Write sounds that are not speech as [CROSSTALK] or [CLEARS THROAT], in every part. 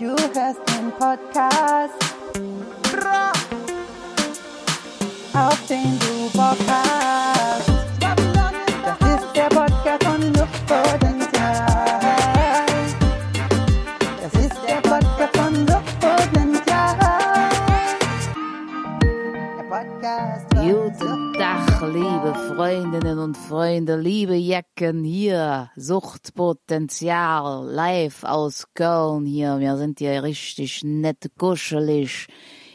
Du hörst den Podcast. Auf den du Bock hast. Guten Tag, liebe Freundinnen und Freunde, liebe Jecken hier, Suchtpotenzial, live aus Köln hier. Wir sind hier richtig nett kuschelig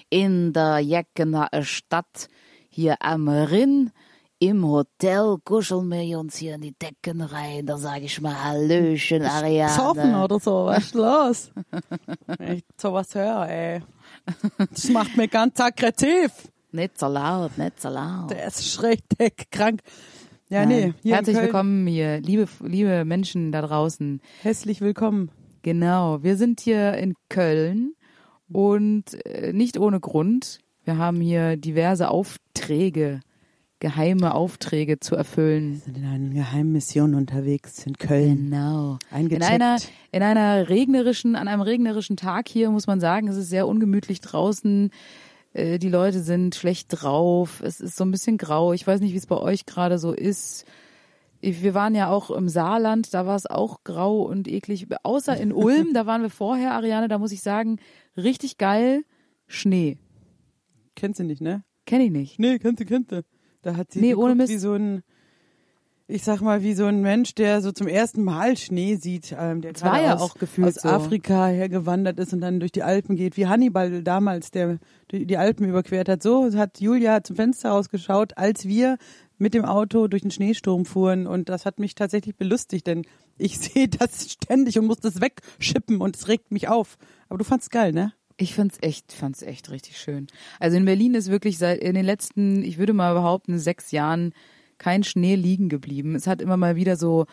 in der Jeckener Stadt, hier am Rinn. Im Hotel kuscheln wir uns hier in die Decken rein. Da sage ich mal Hallöchen, Ariane. Zoffen oder so, was ist los? Wenn ich sowas höre, ey. Das macht mich ganz aggressiv. Nicht so laut, nicht so laut. Der ist schräg krank. Ja, nee. Nein. in Herzlich willkommen hier, liebe, liebe Menschen da draußen. Hässlich willkommen. Genau, wir sind hier in Köln und äh, nicht ohne Grund. Wir haben hier diverse Aufträge, geheime Aufträge zu erfüllen. Wir sind in einer geheimen Mission unterwegs in Köln. Genau. In Eingecheckt. einer, in einer regnerischen, an einem regnerischen Tag hier muss man sagen, es ist sehr ungemütlich draußen. Äh, Die Leute sind schlecht drauf. Es ist so ein bisschen grau. Ich weiß nicht, wie es bei euch gerade so ist. Wir waren ja auch im Saarland, da war es auch grau und eklig. Außer in Ulm, da waren wir vorher, Ariane, da muss ich sagen, richtig geil. Schnee. Kennst du nicht, ne? Kenn ich nicht. Nee, kennst du, kennst du. Da hat sie Nee, geguckt, ohne Mist. wie so ein, ich sag mal, wie so ein Mensch, der so zum ersten Mal Schnee sieht, ähm, der Das war ja aus, auch gefühlt aus so. Afrika hergewandert ist und dann durch die Alpen geht, wie Hannibal damals, der die die Alpen überquert hat. So hat Julia zum Fenster rausgeschaut, als wir mit dem Auto durch den Schneesturm fuhren und das hat mich tatsächlich belustigt, denn ich [LAUGHS] sehe das ständig und muss das wegschippen und es regt mich auf. Aber du fandst geil, ne? Ich fand's echt, fand's echt richtig schön. Also in Berlin ist wirklich seit in den letzten, ich würde mal behaupten, sechs Jahren kein Schnee liegen geblieben. Es hat immer mal wieder so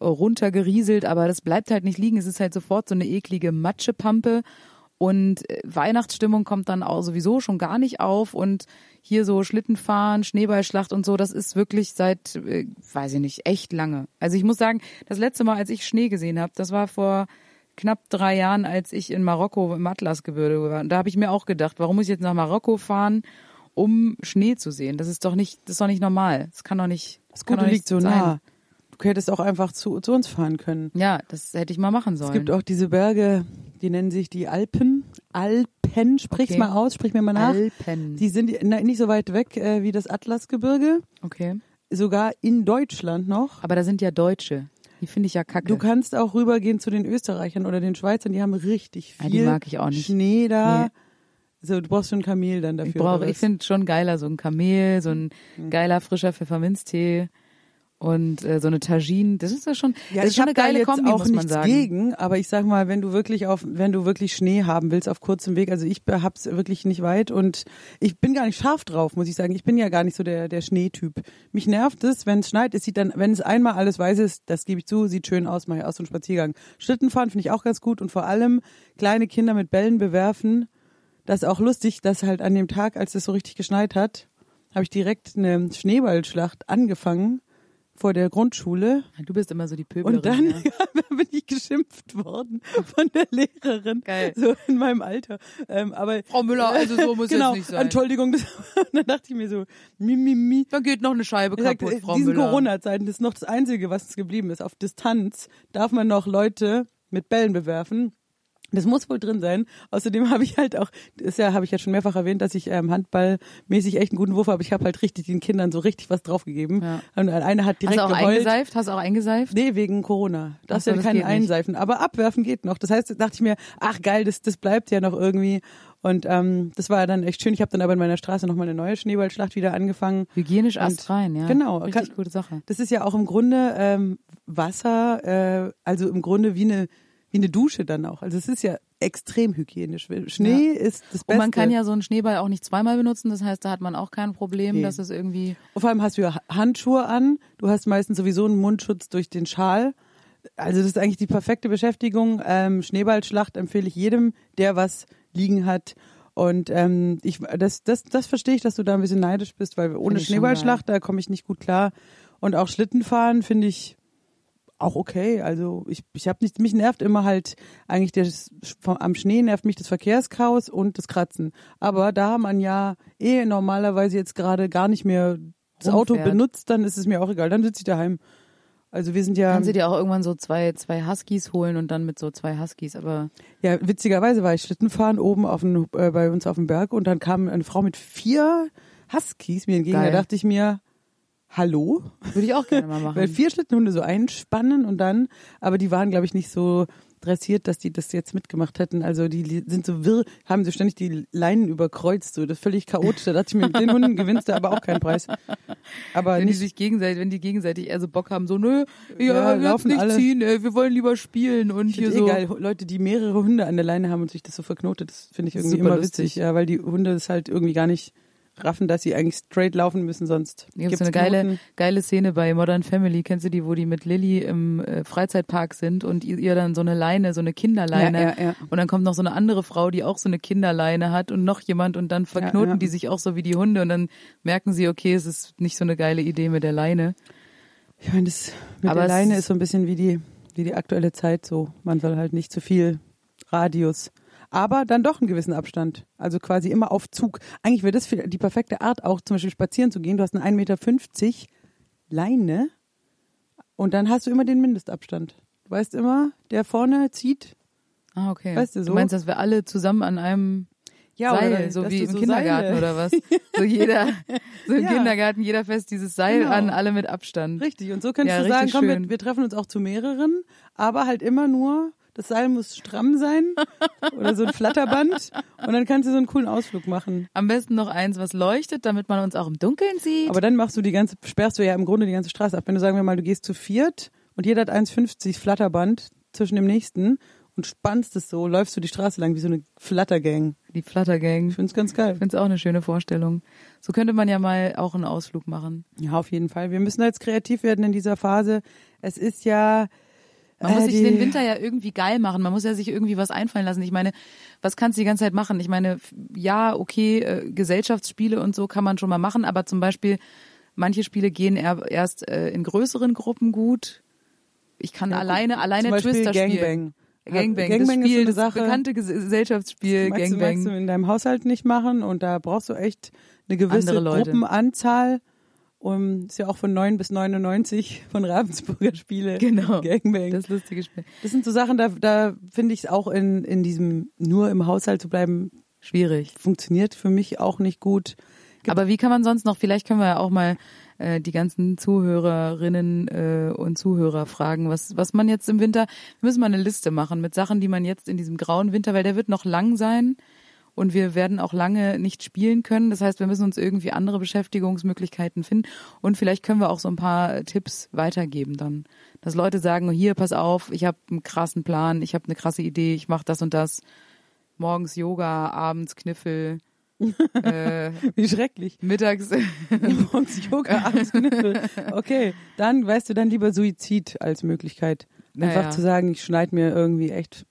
äh, runtergerieselt, aber das bleibt halt nicht liegen. Es ist halt sofort so eine eklige Matschepampe. Und äh, Weihnachtsstimmung kommt dann auch sowieso schon gar nicht auf. Und hier so Schlittenfahren, Schneeballschlacht und so, das ist wirklich seit, äh, weiß ich nicht, echt lange. Also ich muss sagen, das letzte Mal, als ich Schnee gesehen habe, das war vor knapp drei Jahren, als ich in Marokko im Atlasgebirge war. Und da habe ich mir auch gedacht, warum muss ich jetzt nach Marokko fahren, um Schnee zu sehen? Das ist doch nicht, das ist doch nicht normal. Das kann doch nicht. Das Gute liegt so sein. nah. Du hättest auch einfach zu, zu uns fahren können. Ja, das hätte ich mal machen sollen. Es gibt auch diese Berge, die nennen sich die Alpen. Alpen, sprich's Okay. mal aus, sprich mir mal nach. Alpen. Die sind nicht so weit weg äh, wie das Atlasgebirge, okay. sogar in Deutschland noch. Aber da sind ja Deutsche. Die finde ich ja kacke. Du kannst auch rübergehen zu den Österreichern oder den Schweizern, die haben richtig Ja, viel die mag ich auch nicht. Schnee da. Nee. So, du brauchst schon ein Kamel dann dafür. ich brauche, oder ich finde schon geiler, so ein Kamel, so ein Mhm. geiler frischer Pfefferminztee und äh, so eine Tagine. Das ist ja schon, Ja, das ist schon eine geile Kombi, auch muss man nichts sagen. gegen, aber ich sag mal, wenn du wirklich auf, wenn du wirklich Schnee haben willst auf kurzem Weg, also ich hab's wirklich nicht weit und ich bin gar nicht scharf drauf, muss ich sagen. Ich bin ja gar nicht so der der Schneetyp. Mich nervt es, wenn es schneit, es sieht dann, wenn es einmal alles weiß ist, das gebe ich zu, sieht schön aus, mache ich aus so einen Spaziergang. Schlittenfahren finde ich auch ganz gut und vor allem kleine Kinder mit Bällen bewerfen. Das ist auch lustig, dass halt an dem Tag, als es so richtig geschneit hat, habe ich direkt eine Schneeballschlacht angefangen vor der Grundschule. Du bist immer so die Pöblerin. Und dann [LAUGHS] ja. bin ich geschimpft worden von der Lehrerin. Geil. So in meinem Alter. Ähm, aber Frau Müller, also so muss es genau, nicht sein. Entschuldigung. [LAUGHS] Das, dann dachte ich mir so, mi, mi, mi. Dann geht noch eine Scheibe Ich sag, kaputt, in Frau diesen Müller. Corona-Zeiten das ist noch das Einzige, was uns geblieben ist. Auf Distanz darf man noch Leute mit Bällen bewerfen. Das muss wohl drin sein. Außerdem habe ich halt auch, das ja, habe ich ja schon mehrfach erwähnt, dass ich ähm, handballmäßig echt einen guten Wurf habe. Ich habe halt richtig den Kindern so richtig was draufgegeben. Ja. Und einer hat direkt Hast du auch geheult. eingeseift? Hast du auch eingeseift? Nee, wegen Corona. Darfst so, ja das keinen geht nicht. einseifen. Aber abwerfen geht noch. Das heißt, dachte ich mir, ach geil, das, das bleibt ja noch irgendwie. Und ähm, das war dann echt schön. Ich habe dann aber in meiner Straße nochmal eine neue Schneeballschlacht wieder angefangen. Hygienisch Und- astrein, ja. genau, Richtig kann- gute Sache. Das ist ja auch im Grunde ähm, Wasser, äh, also im Grunde wie eine wie eine Dusche dann auch. Also es ist ja extrem hygienisch. Schnee ist das Beste. Und man kann ja so einen Schneeball auch nicht zweimal benutzen, das heißt, da hat man auch kein Problem, Nee. dass es irgendwie. Und vor allem hast du ja Handschuhe an. Du hast meistens sowieso einen Mundschutz durch den Schal. Also das ist eigentlich die perfekte Beschäftigung. Ähm, Schneeballschlacht empfehle ich jedem, der was liegen hat. Und ähm, ich, das, das, das verstehe ich, dass du da ein bisschen neidisch bist, weil ohne Schneeballschlacht, da komme ich nicht gut klar. Und auch Schlittenfahren finde ich auch okay. Also ich, ich habe nicht, mich nervt immer halt eigentlich das, vom, am Schnee nervt mich das Verkehrschaos und das Kratzen. Aber da man ja eh normalerweise jetzt gerade gar nicht mehr das Auto benutzt, dann ist es mir auch egal. Dann sitze ich daheim. Also wir sind ja, Kannst du dir auch irgendwann so zwei, zwei Huskies holen und dann mit so zwei Huskies, aber ja witzigerweise war ich Schlittenfahren oben auf dem, äh, bei uns auf dem Berg und dann kam eine Frau mit vier Huskies mir entgegen. Geil. Da dachte ich mir, hallo? würde ich auch gerne mal [LAUGHS] machen. Weil vier Schlittenhunde so einspannen und dann, aber die waren, glaube ich, nicht so dressiert, dass die das jetzt mitgemacht hätten. Also die sind so wirr, haben so ständig die Leinen überkreuzt, so das ist völlig chaotisch. Da dachte ich mir, mit den Hunden gewinnst du aber auch keinen Preis. Aber wenn die nicht, sich gegenseitig, wenn die gegenseitig eher so Bock haben, so nö, ja, Ja, jetzt laufen nicht alle. ziehen, ey, wir wollen lieber spielen und ich hier finde so. eh geil, Leute, die mehrere Hunde an der Leine haben und sich das so verknotet, das finde ich irgendwie Super immer lustig. witzig, ja, weil die Hunde das halt irgendwie gar nicht raffen, dass sie eigentlich straight laufen müssen, sonst Hier gibt's gibt's eine geile, Knoten. geile Szene bei Modern Family. Kennst du die, wo die mit Lilly im äh, Freizeitpark sind und ihr, ihr dann so eine Leine, so eine Kinderleine. Ja, ja, ja. Und dann kommt noch so eine andere Frau, die auch so eine Kinderleine hat und noch jemand und dann verknoten die sich auch so wie die Hunde und dann merken sie, okay, es ist nicht so eine geile Idee mit der Leine. Ich meine, das mit Aber der Leine ist- ist so ein bisschen wie die, wie die aktuelle Zeit so. Man soll halt nicht zu viel Radius. Aber dann doch einen gewissen Abstand. Also quasi immer auf Zug. Eigentlich wäre das für die perfekte Art, auch zum Beispiel spazieren zu gehen. Du hast eine 1,50 Meter Leine und dann hast du immer den Mindestabstand. Du weißt immer, der vorne zieht. Ah, okay. Weißt du, so? Du meinst, dass wir alle zusammen an einem Ja, Seil, oder so wie im so Kindergarten Seile- oder was? So [LAUGHS] jeder, so im Ja. Kindergarten, jeder fest dieses Seil Genau. an, alle mit Abstand. Richtig. Und so könntest Ja, du sagen, komm, wir, wir treffen uns auch zu mehreren, aber halt immer nur, das Seil muss stramm sein oder so ein Flatterband und dann kannst du so einen coolen Ausflug machen. Am besten noch eins, was leuchtet, damit man uns auch im Dunkeln sieht. Aber dann machst du die ganze, sperrst du ja im Grunde die ganze Straße ab. Wenn du sagen wir mal, du gehst zu viert und jeder hat 1,50 Flatterband zwischen dem nächsten und spannst es so, läufst du die Straße lang wie so eine Flattergang. die Fluttergang. Ich find's ganz geil. Ich finde es auch eine schöne Vorstellung. So könnte man ja mal auch einen Ausflug machen. Ja, auf jeden Fall. Wir müssen jetzt kreativ werden in dieser Phase. Es ist ja Man muss äh, sich den Winter ja irgendwie geil machen. Man muss ja sich irgendwie was einfallen lassen. Ich meine, was kannst du die ganze Zeit machen? Ich meine, ja, okay, äh, Gesellschaftsspiele und so kann man schon mal machen, aber zum Beispiel manche Spiele gehen erst äh, in größeren Gruppen gut. Ich kann Ja, alleine, alleine Twister spielen. Gangbang. Gangbang, Gangbang das ist so Spiel, eine das Sache. bekannte Ges- Gesellschaftsspiel, du, Gangbang. magst du in deinem Haushalt nicht machen und da brauchst du echt eine gewisse. Gruppenanzahl. Um, ist ja auch von 9 bis 99 von Ravensburger Spiele. Genau. [LAUGHS] Gangbang. Das lustige Spiel. Das sind so Sachen, da, da finde ich es auch in, in diesem nur im Haushalt zu bleiben, Schwierig. funktioniert für mich auch nicht gut. Aber wie kann man sonst noch, vielleicht können wir ja auch mal äh, die ganzen Zuhörerinnen äh, und Zuhörer fragen, was, was man jetzt im Winter, wir müssen mal eine Liste machen mit Sachen, die man jetzt in diesem grauen Winter, weil der wird noch lang sein und wir werden auch lange nicht spielen können. Das heißt, wir müssen uns irgendwie andere Beschäftigungsmöglichkeiten finden und vielleicht können wir auch so ein paar Tipps weitergeben dann. Dass Leute sagen, hier, pass auf, ich habe einen krassen Plan, ich habe eine krasse Idee, ich mache das und das. Morgens Yoga, abends Kniffel, [LAUGHS] äh, Wie schrecklich. mittags [LAUGHS] [LAUGHS] Morgens Yoga, abends Kniffel. Okay, dann weißt du dann lieber Suizid als Möglichkeit. Einfach Ja, ja. zu sagen, ich schneide mir irgendwie echt.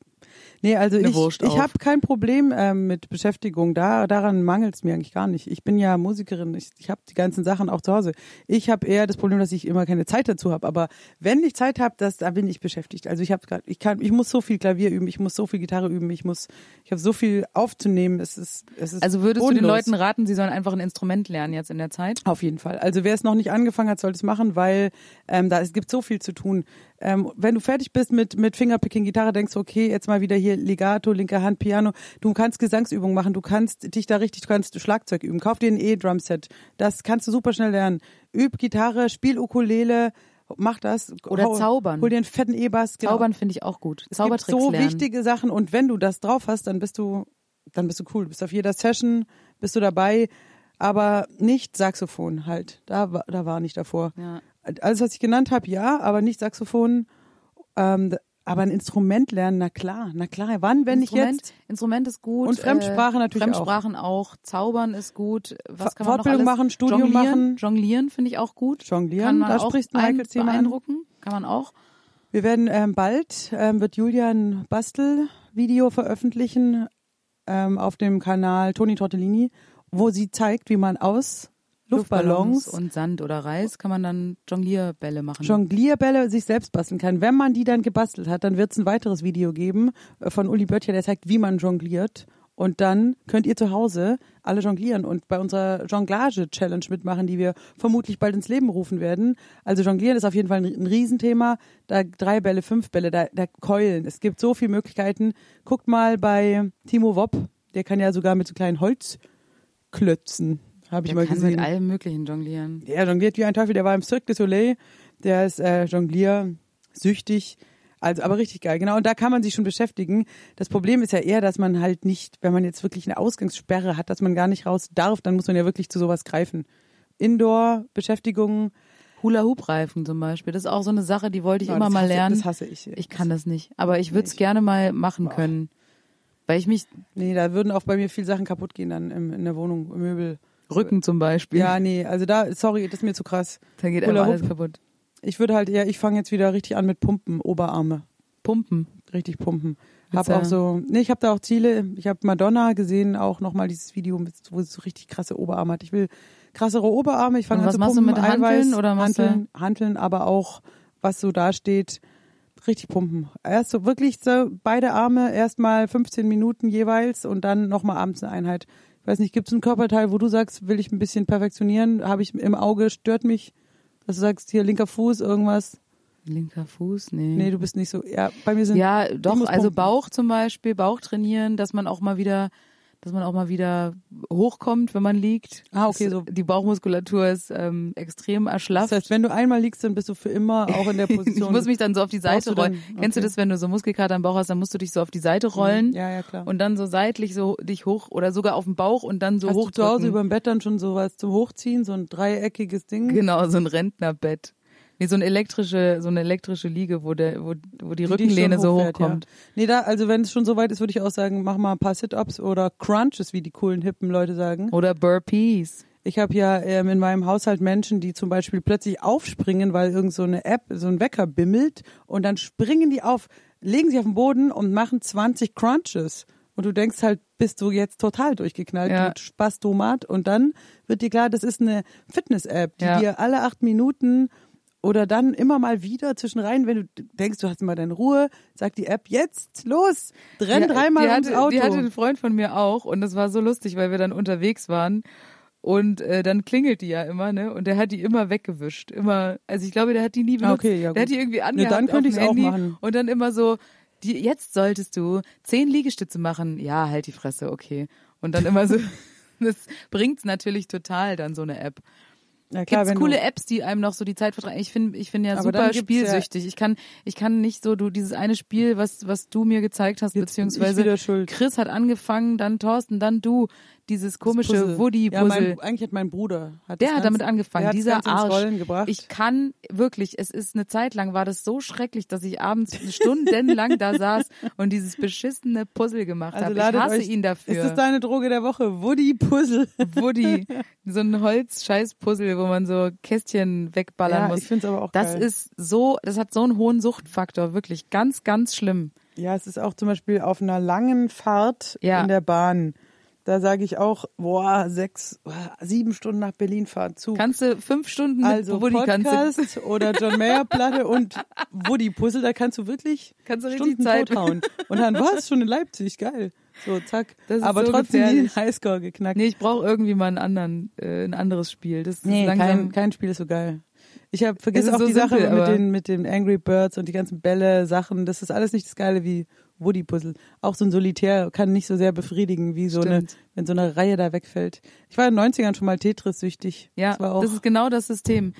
Nee, also ich, Wurst ich habe kein Problem ähm, mit Beschäftigung. Da, daran mangelt es mir eigentlich gar nicht. Ich bin ja Musikerin, ich, ich habe die ganzen Sachen auch zu Hause. Ich habe eher das Problem, dass ich immer keine Zeit dazu habe. Aber wenn ich Zeit habe, da bin ich beschäftigt. Also ich habe gerade, ich kann, ich muss so viel Klavier üben, ich muss so viel Gitarre üben, ich muss, ich habe so viel aufzunehmen. Es ist, es ist Also würdest du den bodenlos. Leuten raten, sie sollen einfach ein Instrument lernen jetzt in der Zeit? Auf jeden Fall. Also wer es noch nicht angefangen hat, sollte es machen, weil ähm, da es gibt so viel zu tun. Ähm, wenn du fertig bist mit mit Fingerpicking Gitarre, denkst du, okay, jetzt mal wieder hier Legato, linke Hand, Piano. Du kannst Gesangsübungen machen, du kannst dich da richtig, du kannst Schlagzeug üben. Kauf dir ein E-Drum-Set. Das kannst du super schnell lernen. Üb Gitarre, spiel Ukulele, mach das. Oder Hau- zaubern. Hol dir einen fetten E-Bass. genau. Zaubern finde ich auch gut. Es gibt Zaubertricks so lernen. wichtige Sachen und wenn du das drauf hast, dann bist du, dann bist du cool. Du bist auf jeder Session, bist du dabei, aber nicht Saxophon halt. Da, war- da war nicht davor. Ja. Alles, was ich genannt habe, ja, aber nicht Saxophon. Ähm, aber ein Instrument lernen, na klar, na klar. Wann, wenn ich Instrument, jetzt Instrument ist gut. Und Fremdsprache äh, natürlich auch. Fremdsprachen auch. Zaubern ist gut. Was kann man Fortbildung noch alles? machen, Studium Jonglieren, machen. Jonglieren finde ich auch gut. jonglieren, da auch spricht ein, Michael an. beeindrucken. Kann man auch. Wir werden ähm, bald, ähm, wird Julia ein Bastelvideo veröffentlichen ähm, auf dem Kanal Toni Tortellini, wo sie zeigt, wie man aus Luftballons, und Sand oder Reis kann man dann Jonglierbälle machen. Jonglierbälle sich selbst basteln kann. Wenn man die dann gebastelt hat, dann wird es ein weiteres Video geben äh, von Uli Böttcher, der zeigt, wie man jongliert. Und dann könnt ihr zu Hause alle jonglieren und bei unserer Jonglage-Challenge mitmachen, die wir vermutlich bald ins Leben rufen werden. Also jonglieren ist auf jeden Fall ein, ein Riesenthema. Da drei Bälle, fünf Bälle, da, da keulen. Es gibt so viele Möglichkeiten. Guckt mal bei Timo Wopp, der kann ja sogar mit so kleinen Holzklötzen, habe ich Der mal kann gesehen. mit allem möglichen jonglieren. Der jongliert wie ein Teufel. Der war im Cirque du Soleil. Der ist äh, jongliersüchtig. Also, aber richtig geil, genau. Und da kann man sich schon beschäftigen. Das Problem ist ja eher, dass man halt nicht, wenn man jetzt wirklich eine Ausgangssperre hat, dass man gar nicht raus darf, dann muss man ja wirklich zu sowas greifen. Indoor-Beschäftigung. Hula-Hoop-Reifen zum Beispiel, das ist auch so eine Sache, die wollte ich Ja, immer mal hasse, lernen. Das hasse ich. Ich kann das nicht, aber ich würde es gerne mal machen können. Weil ich mich, Nee, da würden auch bei mir viel Sachen kaputt gehen dann im, in der Wohnung, im Möbel. Rücken zum Beispiel, Ja, nee, also da, sorry, das ist mir zu krass. da geht einfach alles kaputt. Ich würde halt eher, ich fange jetzt wieder richtig an mit Pumpen, Oberarme. Pumpen. richtig pumpen. Hab auch so, nee, ich habe da auch Ziele. Ich habe Madonna gesehen, auch nochmal dieses Video, mit, wo sie so richtig krasse Oberarme hat. Ich will krassere Oberarme. Ich fange an was zu machst du pumpen, mit Hanteln Eiweiß, oder machst du- Hanteln, Hanteln, aber auch was so da steht, richtig pumpen. Erst so wirklich so beide Arme erstmal 15 Minuten jeweils und dann nochmal abends eine Einheit. Weiß nicht, gibt es einen Körperteil, wo du sagst, will ich ein bisschen perfektionieren? Habe ich im Auge, stört mich, dass du sagst, hier linker Fuß, irgendwas? Linker Fuß, nee. Nee, du bist nicht so. Ja, bei mir sind ja, doch, also. Bauch zum Beispiel, Bauch trainieren, dass man auch mal wieder, dass man auch mal wieder hochkommt, wenn man liegt. Ah, okay, so. Die Bauchmuskulatur ist ähm, extrem erschlafft. Das heißt, wenn du einmal liegst, dann bist du für immer auch in der [LAUGHS] Position. ich muss mich dann so auf die Seite rollen. Kennst du okay. das, wenn du so Muskelkater am Bauch hast, dann musst du dich so auf die Seite rollen Ja, ja, klar. und dann so seitlich so dich hoch oder sogar auf den Bauch und dann so hoch zu Hause über dem Bett dann schon sowas zum Hochziehen, so ein dreieckiges Ding? Genau, so ein Rentnerbett. Nee, so eine elektrische, so eine elektrische Liege, wo der, wo, wo die Die Rückenlehne schon so hochkommt. Ja. Nee, da, also wenn es schon so weit ist, würde ich auch sagen, mach mal ein paar Sit-Ups oder Crunches, wie die coolen hippen Leute sagen. Oder Burpees. Ich habe ja ähm, in meinem Haushalt Menschen, die zum Beispiel plötzlich aufspringen, weil irgend so eine App, so ein Wecker bimmelt und dann springen die auf, legen sich auf den Boden und machen 20 Crunches. Und du denkst halt, bist du jetzt total durchgeknallt, Ja. du Spastomat. Und dann wird dir klar, das ist eine Fitness-App, die Ja. dir alle acht Minuten oder dann immer mal wieder zwischen rein, wenn du denkst, du hast mal deine Ruhe, sagt die App, jetzt los, renn Ja, dreimal die ums hatte, Auto. Die hatte einen Freund von mir auch und das war so lustig, weil wir dann unterwegs waren und äh, dann klingelt die ja immer, ne? Und der hat die immer weggewischt, immer. Also ich glaube, der hat die nie benutzt. Okay, ja, der hat gut. die irgendwie Ne, angehabt dann könnte dem ich's auch machen. und dann immer so, die, jetzt solltest du zehn Liegestütze machen. Ja, halt die Fresse, okay. Und dann immer so, [LAUGHS] das bringt's natürlich total dann so eine App. Ja, klar, Gibt's coole Apps, die einem noch so die Zeit vertreiben? Ich finde, ich bin ja super gibt's ja- spielsüchtig. Ich kann, ich kann nicht so, du, dieses eine Spiel, was, was du mir gezeigt hast, beziehungsweise. Chris hat angefangen, dann Thorsten, dann du, dieses komische Puzzle. Ja, Woody-Puzzle. mein, eigentlich hat mein Bruder. Hat der hat damit angefangen, dieser Arsch. Ich kann wirklich, es ist eine Zeit lang, war das so schrecklich, dass ich abends [LAUGHS] stundenlang da saß und dieses beschissene Puzzle gemacht also habe. Ich hasse euch, ihn dafür. Ist das deine Droge der Woche? Woody Puzzle. [LAUGHS] Woody, so ein Holz-Scheiß-Puzzle, wo man so Kästchen wegballern Ja, muss. ich finde es aber auch Das geil. ist so, das hat so einen hohen Suchtfaktor, wirklich ganz, ganz schlimm. Ja, es ist auch zum Beispiel auf einer langen Fahrt Ja. in der Bahn. Da sage ich auch, boah, sechs, sieben Stunden nach Berlin fahren Zug. Kannst du fünf Stunden also mit Woody Podcast oder John Mayer Platte und Woody Puzzle, da kannst du wirklich kannst du Stunden Zeit. tothauen. Und dann war es schon in Leipzig, geil. So, zack. Das Aber so trotzdem nie den gefährlich. Highscore geknackt. Nee, ich brauche irgendwie mal einen anderen, äh, ein anderes Spiel. Das ist Nee, langsam. kein, kein Spiel ist so geil. Ich hab, vergiss ist auch so die Sache simpel, mit aber- den, mit den Angry Birds und die ganzen Bälle, Sachen. Das ist alles nicht das Geile wie Woody Puzzle. Auch so ein Solitär kann nicht so sehr befriedigen, wie so eine, Stimmt. wenn so eine Reihe da wegfällt. Ich war in den 90ern schon mal Tetris-süchtig. ja, das war auch, das ist genau das System.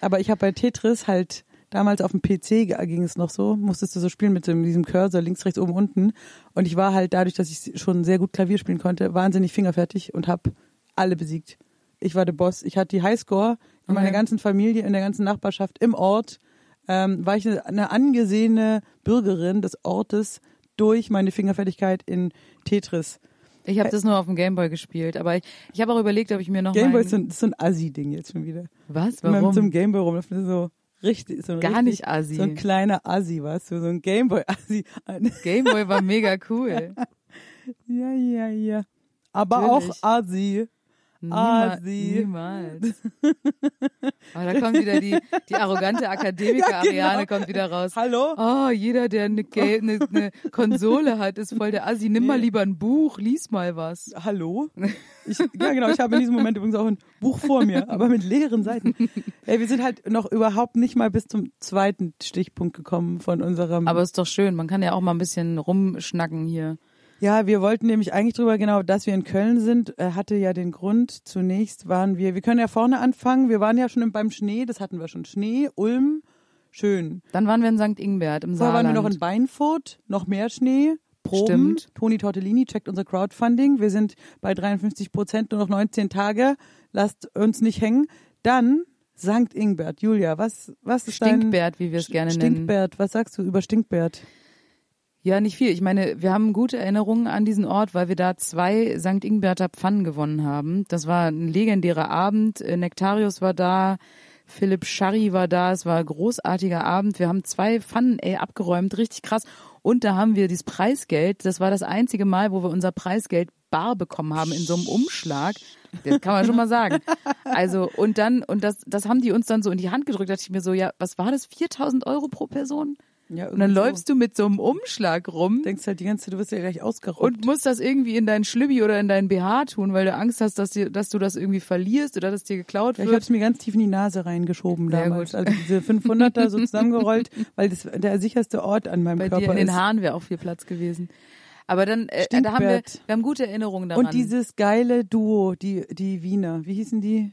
aber ich habe bei Tetris halt damals auf dem PC ging es noch so, musstest du so spielen mit diesem Cursor links, rechts, oben, unten. Und ich war halt dadurch, dass ich schon sehr gut Klavier spielen konnte, wahnsinnig fingerfertig und habe alle besiegt. Ich war der Boss. Ich hatte die Highscore in meiner Okay. ganzen Familie, in der ganzen Nachbarschaft, im Ort. Ähm, war ich eine, eine angesehene Bürgerin des Ortes durch meine Fingerfertigkeit in Tetris. Ich habe das nur auf dem Gameboy gespielt, aber ich, ich habe auch überlegt, ob ich mir noch Gameboy ist so ein, ist so ein Assi-Ding jetzt schon wieder. Was? Warum? mit so einem Gameboy rumläuft, das ist so richtig, so ein Gar richtig, nicht Assi. So ein kleiner Assi, weißt du, so ein Gameboy-Assi. [LAUGHS] Gameboy war mega cool. Ja, ja, ja. Aber Natürlich. auch Assi. Niemals. Asi. niemals. [LAUGHS] Aber da kommt wieder die, die arrogante Akademiker [LAUGHS] Ja, genau. Kommt wieder raus. Hallo? Oh, jeder, der eine, [LAUGHS] Ga- eine, eine Konsole hat, ist voll der Assi. Nimm mal lieber ein Buch, lies mal was. Hallo? Ich, ja, genau. Ich habe in diesem Moment übrigens auch ein Buch vor mir, aber mit leeren Seiten. Ey, wir sind halt noch überhaupt nicht mal bis zum zweiten Stichpunkt gekommen von unserem. Aber ist doch schön, man kann ja auch mal ein bisschen rumschnacken hier. Ja, wir wollten nämlich eigentlich drüber, genau, dass wir in Köln sind, äh, hatte ja den Grund. Zunächst waren wir, wir können ja vorne anfangen. Wir waren ja schon im- beim Schnee, das hatten wir schon. Schnee, Ulm, schön. Dann waren wir in St. Ingbert im Vorher waren Saarland. wir noch in Beinfurt, noch mehr Schnee. Proben. Stimmt. Toni Tortellini checkt unser Crowdfunding. Wir sind bei 53 Prozent, nur noch 19 Tage. Lasst uns nicht hängen. Dann St. Ingbert. Julia, was, was ist dein... Stinkbert, wie wir es gerne nennen. Stinkbert. Was sagst du über Stinkbert? Ja, nicht viel. Ich meine, wir haben gute Erinnerungen an diesen Ort, weil wir da zwei St. Ingberter Pfannen gewonnen haben. Das war ein legendärer Abend. Äh, Nektarius war da, Philipp Scharri war da. Es war ein großartiger Abend. Wir haben zwei Pfannen ey, abgeräumt, richtig krass. Und da haben wir dieses Preisgeld. Das war das einzige Mal, wo wir unser Preisgeld bar bekommen haben in so einem Umschlag. Das kann man schon mal sagen. Also, und dann, und das, das haben die uns dann so in die Hand gedrückt. Da dachte ich mir so, ja, was war das? 4000 Euro pro Person? Ja, Und dann läufst du mit so einem Umschlag rum Denkst halt die ganze Zeit, du wirst ja gleich ausgeraubt. und musst das irgendwie in deinen Schlübbi oder in deinen BH tun, weil du Angst hast, dass, dir, dass du das irgendwie verlierst oder dass dir geklaut Ja, ich wird. hab's mir ganz tief in die Nase reingeschoben Sehr damals. gut. Also diese 500er so zusammengerollt, [LAUGHS] weil das der sicherste Ort an meinem Bei Körper dir in den ist. Haaren wäre auch viel Platz gewesen. Aber dann, äh, da haben wir, wir haben gute Erinnerungen daran. Und dieses geile Duo, die, die Wiener, wie hießen die?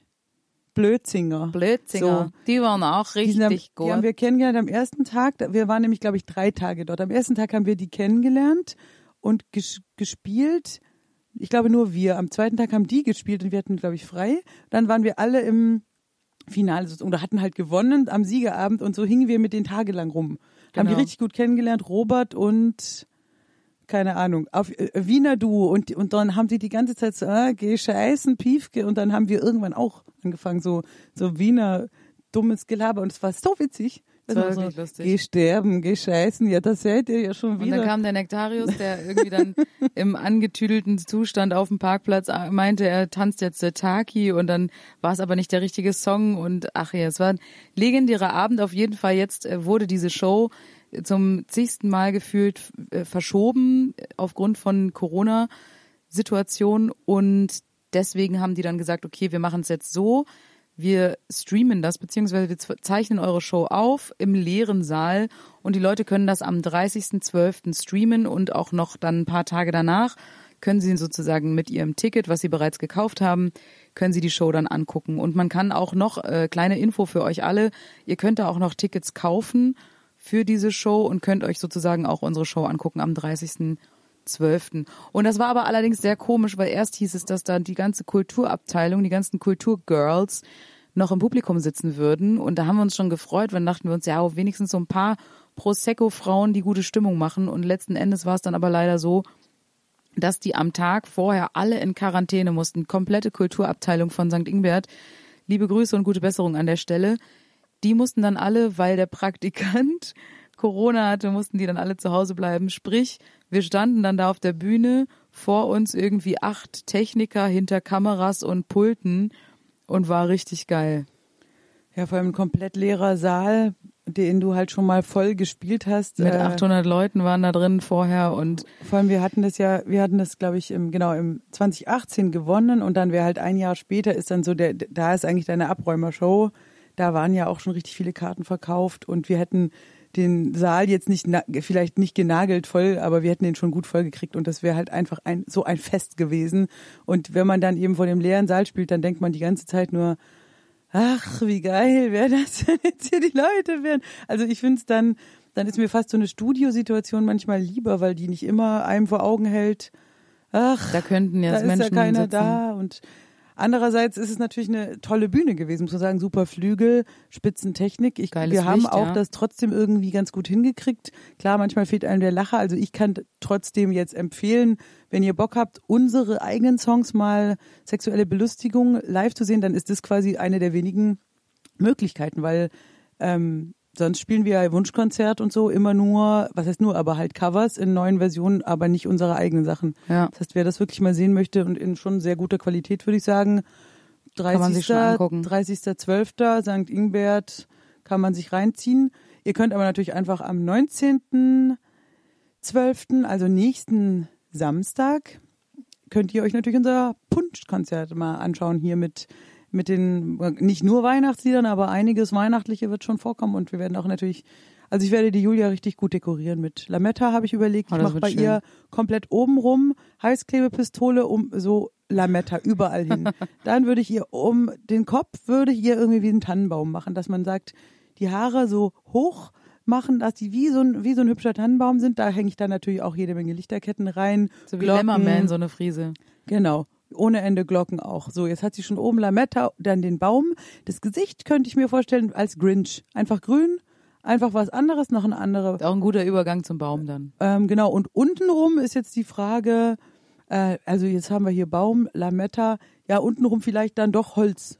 Blödzinger. Blödzinger, So. die waren auch Die, sind am, richtig die haben gut. wir kennengelernt am ersten Tag. Wir waren nämlich, glaube ich, drei Tage dort. Am ersten Tag haben wir die kennengelernt und ges gespielt. Ich glaube nur wir. Am zweiten Tag haben die gespielt und wir hatten, glaube ich, frei. Dann waren wir alle im Finale oder hatten halt gewonnen am Siegerabend und so hingen wir mit denen tagelang rum. Haben die Genau. richtig gut kennengelernt. Robert und keine Ahnung, auf äh, Wiener Duo und, und dann haben sie die ganze Zeit so, ah, geh scheißen, Piefke und dann haben wir irgendwann auch angefangen, so, so Wiener dummes Gelaber und es war so witzig. Das war so, lustig. Geh sterben, geh scheißen, ja, das seid ihr ja schon Und wieder. dann kam der Nektarius, der irgendwie dann [LAUGHS] im angetüdelten Zustand auf dem Parkplatz meinte, er tanzt jetzt der Taki und dann war es aber nicht der richtige Song und ach ja, es war ein legendärer Abend. Auf jeden Fall jetzt äh, wurde diese Show zum zigsten Mal gefühlt äh, verschoben äh, aufgrund von Corona-Situation und deswegen haben die dann gesagt, okay, wir machen es jetzt so, wir streamen das, beziehungsweise wir zeichnen eure Show auf im leeren Saal und die Leute können das am 30.12. streamen und auch noch dann ein paar Tage danach können sie sozusagen mit ihrem Ticket, was sie bereits gekauft haben, können sie die Show dann angucken. Und man kann auch noch, äh, kleine Info für euch alle, ihr könnt da auch noch Tickets kaufen für diese Show und könnt euch sozusagen auch unsere Show angucken am 30.12. Und das war aber allerdings sehr komisch, weil erst hieß es, dass dann die ganze Kulturabteilung, die ganzen Kulturgirls noch im Publikum sitzen würden. Und da haben wir uns schon gefreut, weil dann dachten wir uns, ja, wenigstens so ein paar Prosecco-Frauen, die gute Stimmung machen. Und letzten Endes war es dann aber leider so, dass die am Tag vorher alle in Quarantäne mussten. Komplette Kulturabteilung von St. Ingbert. Liebe Grüße und gute Besserung an der Stelle. Die mussten dann alle, weil der Praktikant [LAUGHS] Corona hatte, mussten die dann alle zu Hause bleiben. Sprich, wir standen dann da auf der Bühne, vor uns irgendwie acht Techniker hinter Kameras und Pulten und war richtig geil. ja, vor allem ein komplett leerer Saal, den du halt schon mal voll gespielt hast. Mit äh, 800 Leuten waren da drin vorher und Vor allem, wir hatten das ja, wir hatten das, glaube ich, im, genau, im 2018 gewonnen und dann wäre halt ein Jahr später ist dann so der, da ist eigentlich deine Abräumershow. Da waren ja auch schon richtig viele Karten verkauft und wir hätten den Saal jetzt nicht, vielleicht nicht genagelt voll, aber wir hätten den schon gut voll gekriegt und das wäre halt einfach ein, so ein Fest gewesen. Und wenn man dann eben vor dem leeren Saal spielt, dann denkt man die ganze Zeit nur, ach, wie geil wäre das, [LAUGHS] wenn jetzt hier die Leute wären. Also ich finde es dann, dann ist mir fast so eine Studiosituation manchmal lieber, weil die nicht immer einem vor Augen hält, ach, da könnten da jetzt ist Menschen ja keiner sitzen. da und andererseits ist es natürlich eine tolle Bühne gewesen, muss man sagen, super Flügel, Spitzentechnik. Ich, Geiles wir haben Licht, auch ja. das trotzdem irgendwie ganz gut hingekriegt. Klar, manchmal fehlt einem der Lacher, also ich kann trotzdem jetzt empfehlen, wenn ihr Bock habt, unsere eigenen Songs mal sexuelle Belustigung live zu sehen, dann ist das quasi eine der wenigen Möglichkeiten, weil ähm, sonst spielen wir ja Wunschkonzert und so immer nur, was heißt nur, aber halt Covers in neuen Versionen, aber nicht unsere eigenen Sachen. Ja. Das heißt, wer das wirklich mal sehen möchte und in schon sehr guter Qualität, würde ich sagen, 30. man sich schon angucken. 30.12. St. Ingbert kann man sich reinziehen. Ihr könnt aber natürlich einfach am 19.12., also nächsten Samstag, könnt ihr euch natürlich unser Punschkonzert mal anschauen hier mit mit den nicht nur Weihnachtsliedern, aber einiges Weihnachtliche wird schon vorkommen und wir werden auch natürlich also ich werde die Julia richtig gut dekorieren mit Lametta habe ich überlegt, Oh, ich mache bei schön. ihr komplett obenrum Heißklebepistole um so Lametta überall hin. [LAUGHS] Dann würde ich ihr um den Kopf würde ich ihr irgendwie wie einen Tannenbaum machen, dass man sagt, die Haare so hoch machen, dass die wie so ein wie so ein hübscher Tannenbaum sind. Da hänge ich dann natürlich auch jede Menge Lichterketten rein. So wie Glocken. Lämmerman, so eine Friese. Genau. Ohne Ende Glocken auch. So, jetzt hat sie schon oben Lametta, dann den Baum. Das Gesicht könnte ich mir vorstellen als Grinch. Einfach grün, einfach was anderes, noch eine andere. Ist auch ein guter Übergang zum Baum dann. Ähm, genau, und untenrum ist jetzt die Frage, äh, also jetzt haben wir hier Baum, Lametta, ja, untenrum vielleicht dann doch Holz.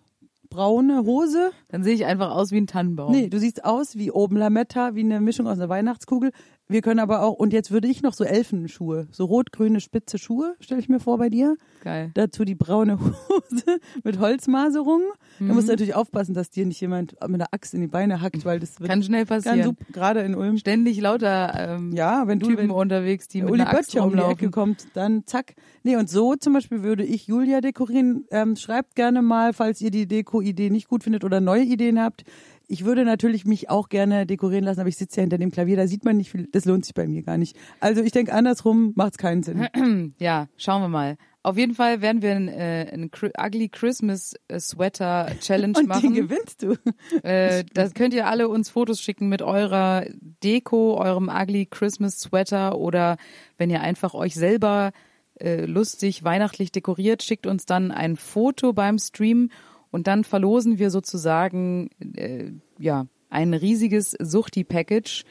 Braune Hose. Dann sehe ich einfach aus wie ein Tannenbaum. Nee, du siehst aus wie oben Lametta, wie eine Mischung aus einer Weihnachtskugel. Wir können aber auch, und jetzt würde ich noch so Elfenschuhe, so rot-grüne spitze Schuhe, stelle ich mir vor bei dir. Geil. Dazu die braune [LAUGHS] Hose mit Holzmaserung. Da Mhm. musst du natürlich aufpassen, dass dir nicht jemand mit einer Axt in die Beine hackt, weil das wird Kann schnell passieren. super, gerade in Ulm. Ständig lauter ähm, Ja, wenn du Typen wenn unterwegs, die mit Uli einer Axt Böttcher um die Ecke rumlaufen. kommt, dann zack. Nee, und so zum Beispiel würde ich Julia dekorieren. Ähm, schreibt gerne mal, falls ihr die Deko-Idee nicht gut findet oder neue Ideen habt. Ich würde natürlich mich auch gerne dekorieren lassen, aber ich sitze ja hinter dem Klavier, da sieht man nicht viel, das lohnt sich bei mir gar nicht. Also ich denke, andersrum macht's keinen Sinn. [CLEARS THROAT] Ja, schauen wir mal. Auf jeden Fall werden wir ein, äh, ein Cri- Ugly Christmas äh, Sweater Challenge [LAUGHS] Und den machen. gewinnst du. [LAUGHS] Äh, das könnt ihr alle uns Fotos schicken mit eurer Deko, eurem Ugly Christmas Sweater oder wenn ihr einfach euch selber äh, lustig weihnachtlich dekoriert, schickt uns dann ein Foto beim Stream und dann verlosen wir sozusagen äh, ja ein riesiges Suchti-Package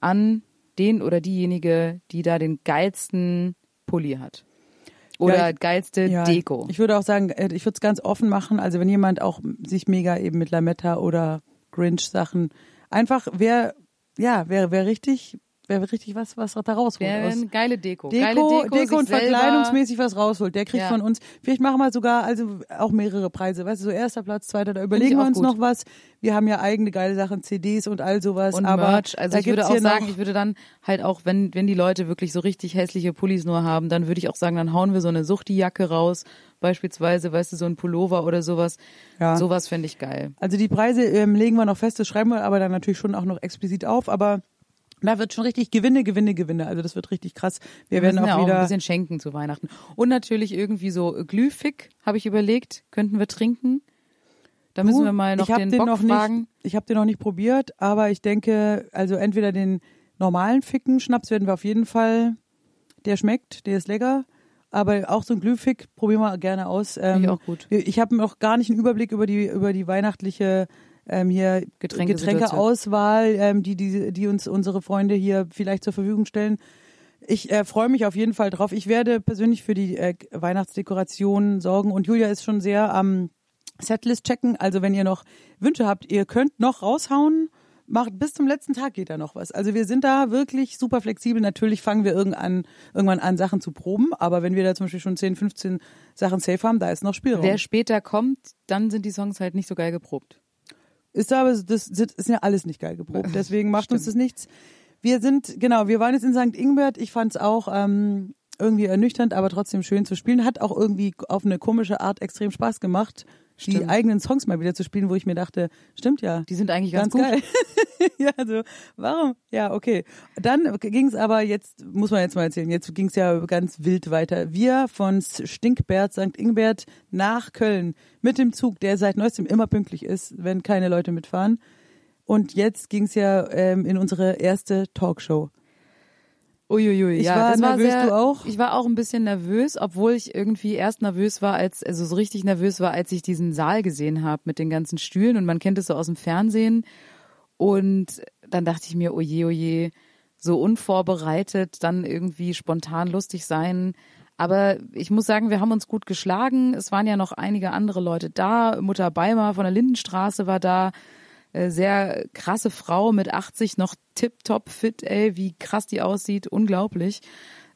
an den oder diejenige, die da den geilsten Pulli hat. Oder Ja, ich- geilste Ja, Deko. Ich würde auch sagen, äh, ich würde es ganz offen machen. Also wenn jemand auch sich mega eben mit Lametta oder Grinch Sachen einfach wer ja wer wer richtig wer richtig was was da rausholt Wäre aus geile Deko. Deko, geile Deko, Deko, und verkleidungsmäßig was rausholt. Der kriegt Ja. von uns, vielleicht machen wir sogar also auch mehrere Preise. Weißt du, so erster Platz, zweiter, da überlegen wir uns gut. noch was. Wir haben ja eigene geile Sachen, CDs und all sowas. und aber Merch. Also ich würde auch sagen, ich würde dann halt auch, wenn, wenn die Leute wirklich so richtig hässliche Pullis nur haben, dann würde ich auch sagen, dann hauen wir so eine Suchti-Jacke raus, beispielsweise, weißt du, so ein Pullover oder sowas. Ja. Sowas fände ich geil. Also die Preise ähm, legen wir noch fest, das schreiben wir aber dann natürlich schon auch noch explizit auf, aber da wird schon richtig Gewinne, Gewinne, Gewinne. Also das wird richtig krass. Wir, Wir werden auch ja auch ein wieder. bisschen schenken zu Weihnachten. Und natürlich irgendwie so Glühfick, habe ich überlegt, könnten wir trinken. Da müssen wir mal noch ich den, den Bock noch fragen. Nicht, ich habe den noch nicht probiert, aber ich denke, also entweder den normalen Ficken Schnaps werden wir auf jeden Fall. Der schmeckt, der ist lecker. Aber auch so ein Glühfick probieren wir gerne aus. Ähm, ich auch gut. Ich habe noch gar nicht einen Überblick über die über die weihnachtliche ähm, hier. Getränkeauswahl, ähm, die, die die uns unsere Freunde hier vielleicht zur Verfügung stellen. Ich äh, freue mich auf jeden Fall drauf. Ich werde persönlich für die äh, Weihnachtsdekoration sorgen und Julia ist schon sehr am Setlist checken. Also wenn ihr noch Wünsche habt, ihr könnt noch raushauen. Macht bis zum letzten Tag geht da noch was. Also wir sind da wirklich super flexibel. Natürlich fangen wir irgendwann, irgendwann an, Sachen zu proben. Aber wenn wir da zum Beispiel schon 10, 15 Sachen safe haben, da ist noch Spielraum. Wer später kommt, dann sind die Songs halt nicht so geil geprobt. Ist aber, das, das ist ja alles nicht geil geprobt. Deswegen macht uns das nichts. Wir sind, genau, wir waren jetzt in St. Ingbert. Ich fand es auch ähm, irgendwie ernüchternd, aber trotzdem schön zu spielen. Hat auch irgendwie auf eine komische Art extrem Spaß gemacht, die Stimmt. eigenen Songs mal wieder zu spielen, wo ich mir dachte, stimmt ja. Die sind eigentlich ganz, Ganz, gut. geil. [LAUGHS] ja, also warum? Ja, okay. Dann ging es aber jetzt, muss man jetzt mal erzählen, jetzt ging es ja ganz wild weiter. Wir von Stinkbert, St. Ingbert nach Köln mit dem Zug, der seit neuestem immer pünktlich ist, wenn keine Leute mitfahren. Und jetzt ging es ja ähm, in unsere erste Talkshow. Uiuiui, Ich ja, war das war nervös, sehr, du auch? Ich war auch ein bisschen nervös, obwohl ich irgendwie erst nervös war, als also so richtig nervös war, als ich diesen Saal gesehen habe mit den ganzen Stühlen und man kennt es so aus dem Fernsehen und dann dachte ich mir, oje, oje, so unvorbereitet, dann irgendwie spontan lustig sein. Aber ich muss sagen, wir haben uns gut geschlagen. Es waren ja noch einige andere Leute da. Mutter Beimer von der Lindenstraße war da. Äh, sehr krasse Frau mit 80 noch tipptopp fit, ey, wie krass die aussieht, unglaublich.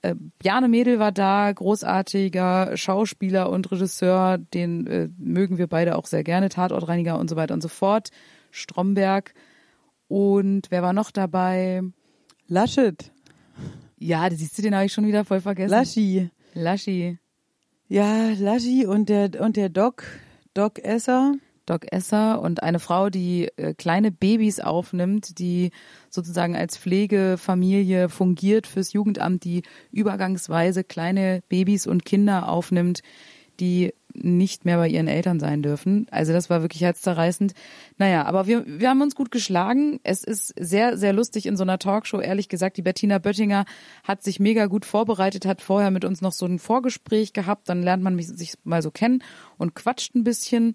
Äh, Bjarne Mädel war da, großartiger Schauspieler und Regisseur, den äh, mögen wir beide auch sehr gerne, Tatortreiniger und so weiter und so fort. Stromberg. Und wer war noch dabei? Laschet. Ja, siehst du, den habe ich schon wieder voll vergessen. Laschi. Laschi. Ja, Laschi und der, und der Doc, Doc Esser. Doc Esser und eine Frau, die äh, kleine Babys aufnimmt, die sozusagen als Pflegefamilie fungiert fürs Jugendamt, die übergangsweise kleine Babys und Kinder aufnimmt, die nicht mehr bei ihren Eltern sein dürfen. Also das war wirklich herzzerreißend. Naja, aber wir, wir haben uns gut geschlagen. Es ist sehr, sehr lustig in so einer Talkshow. Ehrlich gesagt, die Bettina Böttinger hat sich mega gut vorbereitet, hat vorher mit uns noch so ein Vorgespräch gehabt. Dann lernt man sich mal so kennen und quatscht ein bisschen.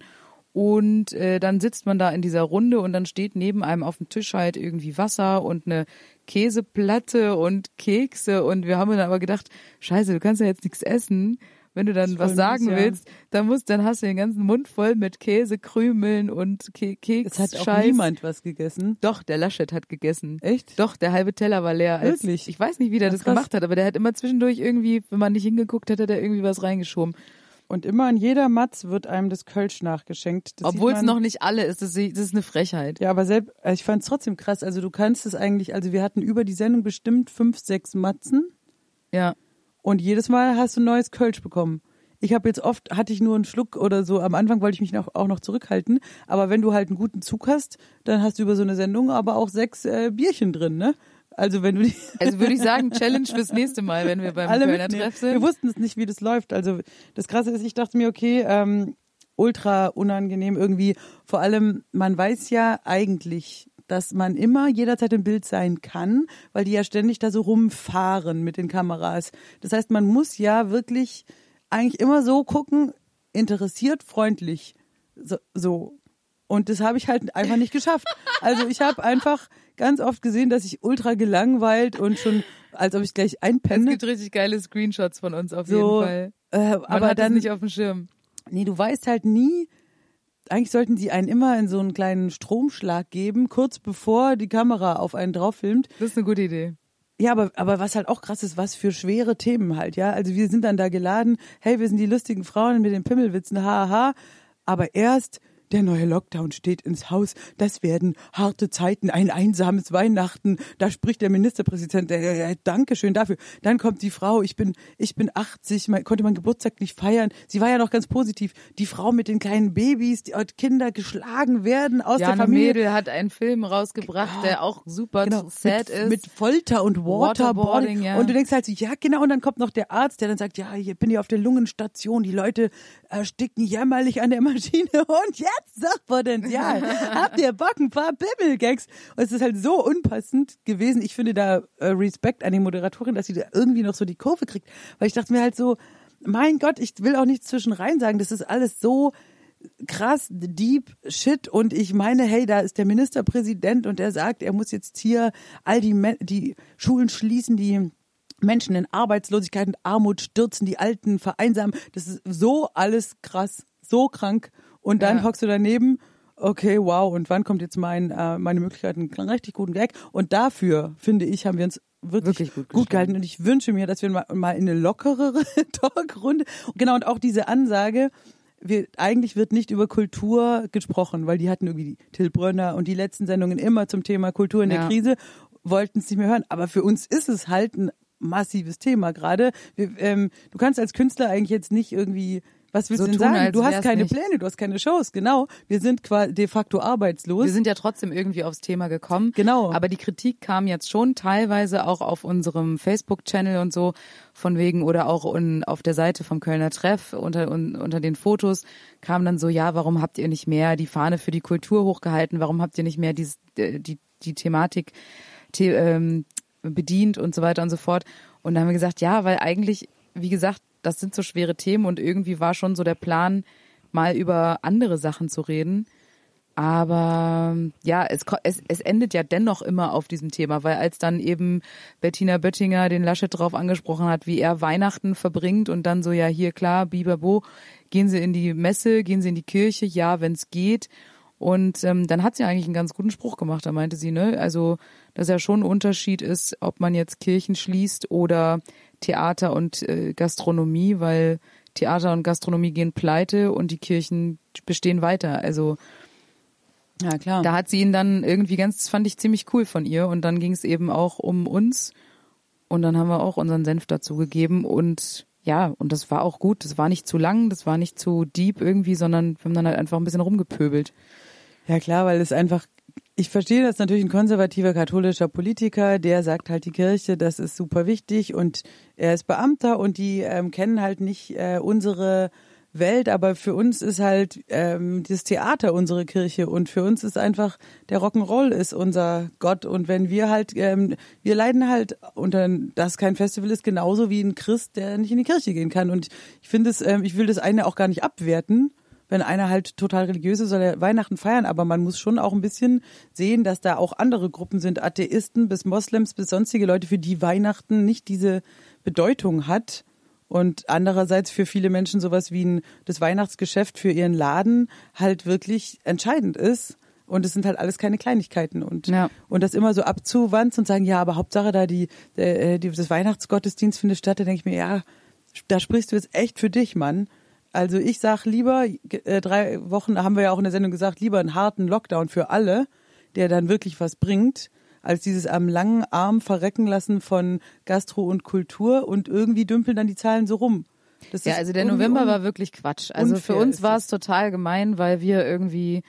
Und äh, dann sitzt man da in dieser Runde und dann steht neben einem auf dem Tisch halt irgendwie Wasser und eine Käseplatte und Kekse. Und wir haben dann aber gedacht, scheiße, du kannst ja jetzt nichts essen. Wenn du dann was sagen mies, ja. willst, dann musst, dann hast du den ganzen Mund voll mit Käse, Krümeln und Ke Keks. Es hat auch Scheiß. niemand was gegessen. Doch, der Laschet hat gegessen. Echt? Doch, der halbe Teller war leer. Als, Wirklich? Ich weiß nicht, wie der Ach, das krass. gemacht hat, aber der hat immer zwischendurch irgendwie, wenn man nicht hingeguckt hat, hat er irgendwie was reingeschoben. Und immer an jeder Matz wird einem das Kölsch nachgeschenkt. Obwohl es noch nicht alle ist. Das, ist- eine Frechheit. Ja, aber selbst, also ich fand es trotzdem krass. Also du kannst es eigentlich, also wir hatten über die Sendung bestimmt fünf, sechs Matzen Ja. und jedes Mal hast du ein neues Kölsch bekommen. Ich habe jetzt oft, hatte ich nur einen Schluck oder so, am Anfang wollte ich mich noch, auch noch zurückhalten, aber wenn du halt einen guten Zug hast, dann hast du über so eine Sendung aber auch sechs äh, Bierchen drin, ne? Also wenn du die Also würde ich sagen, [LAUGHS] Challenge fürs nächste Mal, wenn wir beim alle Kölner mitnehmen. Treff sind. Wir wussten es nicht, wie das läuft. Also das Krasse ist, ich dachte mir, okay, ähm, ultra unangenehm irgendwie. Vor allem, man weiß ja eigentlich, dass man immer jederzeit im Bild sein kann, weil die ja ständig da so rumfahren mit den Kameras. Das heißt, man muss ja wirklich eigentlich immer so gucken, interessiert, freundlich. So. so. Und das habe ich halt einfach nicht geschafft. Also ich habe einfach ganz oft gesehen, dass ich ultra gelangweilt und schon, als ob ich gleich Es einpenne. gibt richtig geile Screenshots von uns auf So, jeden Fall. Äh, Man aber hat dann, es nicht auf dem Schirm. nee, du weißt halt nie, eigentlich sollten sie einen immer in so einen kleinen Stromschlag geben, kurz bevor die Kamera auf einen drauf filmt. Das ist eine gute Idee. Ja, aber, aber was halt auch krass ist, was für schwere Themen halt, ja. Also wir sind dann da geladen, hey, wir sind die lustigen Frauen mit den Pimmelwitzen, haha. Aber erst der neue Lockdown steht ins Haus. Das werden harte Zeiten, ein einsames Weihnachten. Da spricht der Ministerpräsident. Äh, äh, Dankeschön dafür. Dann kommt die Frau. Ich bin, ich bin 80. Man, konnte mein Geburtstag nicht feiern. Sie war ja noch ganz positiv. Die Frau mit den kleinen Babys, die Kinder geschlagen werden aus der Jana Familie. Mädel hat einen Film rausgebracht, der auch super Genau, sad mit, ist. mit Folter und Waterboarding. Waterboarding, ja. Und du denkst halt so, ja genau, und dann kommt noch der Arzt, der dann sagt, ja, ich bin hier auf der Lungenstation, die Leute ersticken jämmerlich an der Maschine [LAUGHS] und jetzt Sachpotenzial. [LAUGHS] Habt ihr Bock, ein paar Bimmelgags? Und es ist halt so unpassend gewesen. Ich finde da äh, Respekt an die Moderatorin, dass sie da irgendwie noch so die Kurve kriegt. Weil ich dachte mir halt so, mein Gott, ich will auch nichts zwischen rein sagen, das ist alles so krass deep shit und ich meine, hey, da ist der Ministerpräsident und der sagt, er muss jetzt hier all die, Men die Schulen schließen, die Menschen in Arbeitslosigkeit und Armut stürzen, die Alten vereinsamen. Das ist so alles krass, so krank. Und dann Ja. hockst du daneben, okay, wow, und wann kommt jetzt mein, äh, meine Möglichkeit, einen richtig guten Gag? Und dafür, finde ich, haben wir uns wirklich, Wirklich gut gut gehalten. Und ich wünsche mir, dass wir mal, mal in eine lockerere [LAUGHS] Talkrunde, genau, und auch diese Ansage, wir, eigentlich wird nicht über Kultur gesprochen, weil die hatten irgendwie die Till Brönner und die letzten Sendungen immer zum Thema Kultur in der Ja. Krise, wollten es nicht mehr hören. Aber für uns ist es halt ein massives Thema gerade. Wir, Ähm, du kannst als Künstler eigentlich jetzt nicht irgendwie, was willst So du denn tun, sagen? Du hast keine nicht. Pläne, du hast keine Shows, genau. Wir sind quasi de facto arbeitslos. Wir sind ja trotzdem irgendwie aufs Thema gekommen. Genau. Aber die Kritik kam jetzt schon teilweise auch auf unserem Facebook-Channel und so von wegen oder auch un, auf der Seite vom Kölner Treff unter, un, unter den Fotos kam dann so, ja, warum habt ihr nicht mehr die Fahne für die Kultur hochgehalten? Warum habt ihr nicht mehr dieses, äh, die, die Thematik the, ähm, bedient und so weiter und so fort? Und dann haben wir gesagt, ja, weil eigentlich, wie gesagt, das sind so schwere Themen und irgendwie war schon so der Plan, mal über andere Sachen zu reden. Aber ja, es, es, es endet ja dennoch immer auf diesem Thema, weil als dann eben Bettina Böttinger den Laschet drauf angesprochen hat, wie er Weihnachten verbringt und dann so, ja, hier klar, Bibabo, gehen Sie in die Messe, gehen Sie in die Kirche, ja, wenn es geht. Und ähm, dann hat sie eigentlich einen ganz guten Spruch gemacht. Da meinte sie, ne, also dass ja schon ein Unterschied ist, ob man jetzt Kirchen schließt oder Theater und äh, Gastronomie, weil Theater und Gastronomie gehen pleite und die Kirchen bestehen weiter. Also Ja, klar. da hat sie ihn dann irgendwie ganz, das fand ich ziemlich cool von ihr. Und dann ging es eben auch um uns. Und dann haben wir auch unseren Senf dazu gegeben. Und ja, und das war auch gut. Das war nicht zu lang, das war nicht zu deep irgendwie, sondern wir haben dann halt einfach ein bisschen rumgepöbelt. Ja klar, weil es einfach, ich verstehe das natürlich ein konservativer katholischer Politiker, der sagt halt die Kirche, das ist super wichtig und er ist Beamter und die ähm, kennen halt nicht äh, unsere Welt, aber für uns ist halt ähm, das Theater unsere Kirche und für uns ist einfach der Rock'n'Roll ist unser Gott und wenn wir halt, ähm, wir leiden halt unter, dass kein Festival ist, genauso wie ein Christ, der nicht in die Kirche gehen kann und ich finde es, ähm, ich will das eine auch gar nicht abwerten, wenn einer halt total religiös ist, soll er Weihnachten feiern, aber man muss schon auch ein bisschen sehen, dass da auch andere Gruppen sind, Atheisten bis Moslems bis sonstige Leute, für die Weihnachten nicht diese Bedeutung hat. Und andererseits für viele Menschen sowas wie ein, das Weihnachtsgeschäft für ihren Laden halt wirklich entscheidend ist. Und es sind halt alles keine Kleinigkeiten. Und, Ja. und das immer so abzuwanzen und sagen, ja, aber Hauptsache da die, äh, die das Weihnachtsgottesdienst findet statt, da denke ich mir, ja, da sprichst du jetzt echt für dich, Mann. Also ich sag lieber, äh, drei Wochen haben wir ja auch in der Sendung gesagt, lieber einen harten Lockdown für alle, der dann wirklich was bringt, als dieses am langen Arm verrecken lassen von Gastro und Kultur und irgendwie dümpeln dann die Zahlen so rum. Das Ja, ist also der November war wirklich Quatsch. Also für uns ist war das. es total gemein, weil wir irgendwie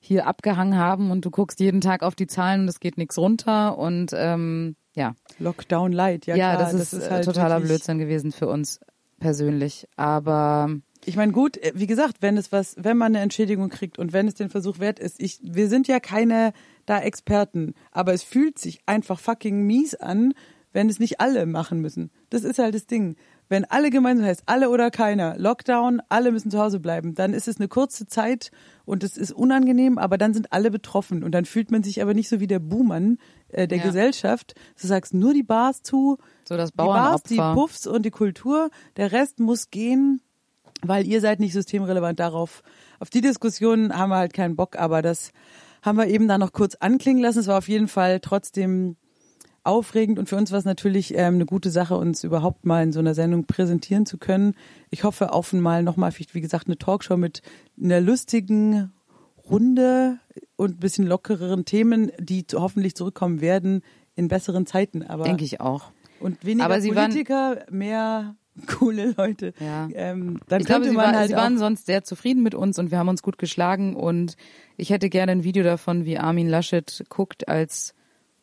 hier abgehangen haben und du guckst jeden Tag auf die Zahlen und es geht nichts runter und ähm, ja, Lockdown Light. Ja, ja, klar, das ist, äh, halt totaler Blödsinn gewesen für uns persönlich. Aber Ich meine, gut, äh, wie gesagt, wenn es was, wenn man eine Entschädigung kriegt und wenn es den Versuch wert ist, ich, wir sind ja keine da Experten, aber es fühlt sich einfach fucking mies an, wenn es nicht alle machen müssen. Das ist halt das Ding. Wenn alle gemeinsam heißt, alle oder keiner, Lockdown, alle müssen zu Hause bleiben, dann ist es eine kurze Zeit und es ist unangenehm, aber dann sind alle betroffen und dann fühlt man sich aber nicht so wie der Buhmann äh, der Ja. Gesellschaft. Du sagst nur die Bars zu, so das die Bars, die. Puffs und die Kultur, der Rest muss gehen, weil ihr seid nicht systemrelevant darauf. Auf die Diskussion haben wir halt keinen Bock, aber das haben wir eben da noch kurz anklingen lassen. Es war auf jeden Fall trotzdem aufregend und für uns war es natürlich ähm, eine gute Sache, uns überhaupt mal in so einer Sendung präsentieren zu können. Ich hoffe auf einmal nochmal, wie gesagt, eine Talkshow mit einer lustigen Runde und ein bisschen lockereren Themen, die hoffentlich zurückkommen werden in besseren Zeiten. Aber Denke ich auch. und weniger sie waren- Politiker, mehr coole Leute. Ja. Ähm, dann ich glaube, sie, man war, halt sie waren sonst sehr zufrieden mit uns und wir haben uns gut geschlagen und ich hätte gerne ein Video davon, wie Armin Laschet guckt, als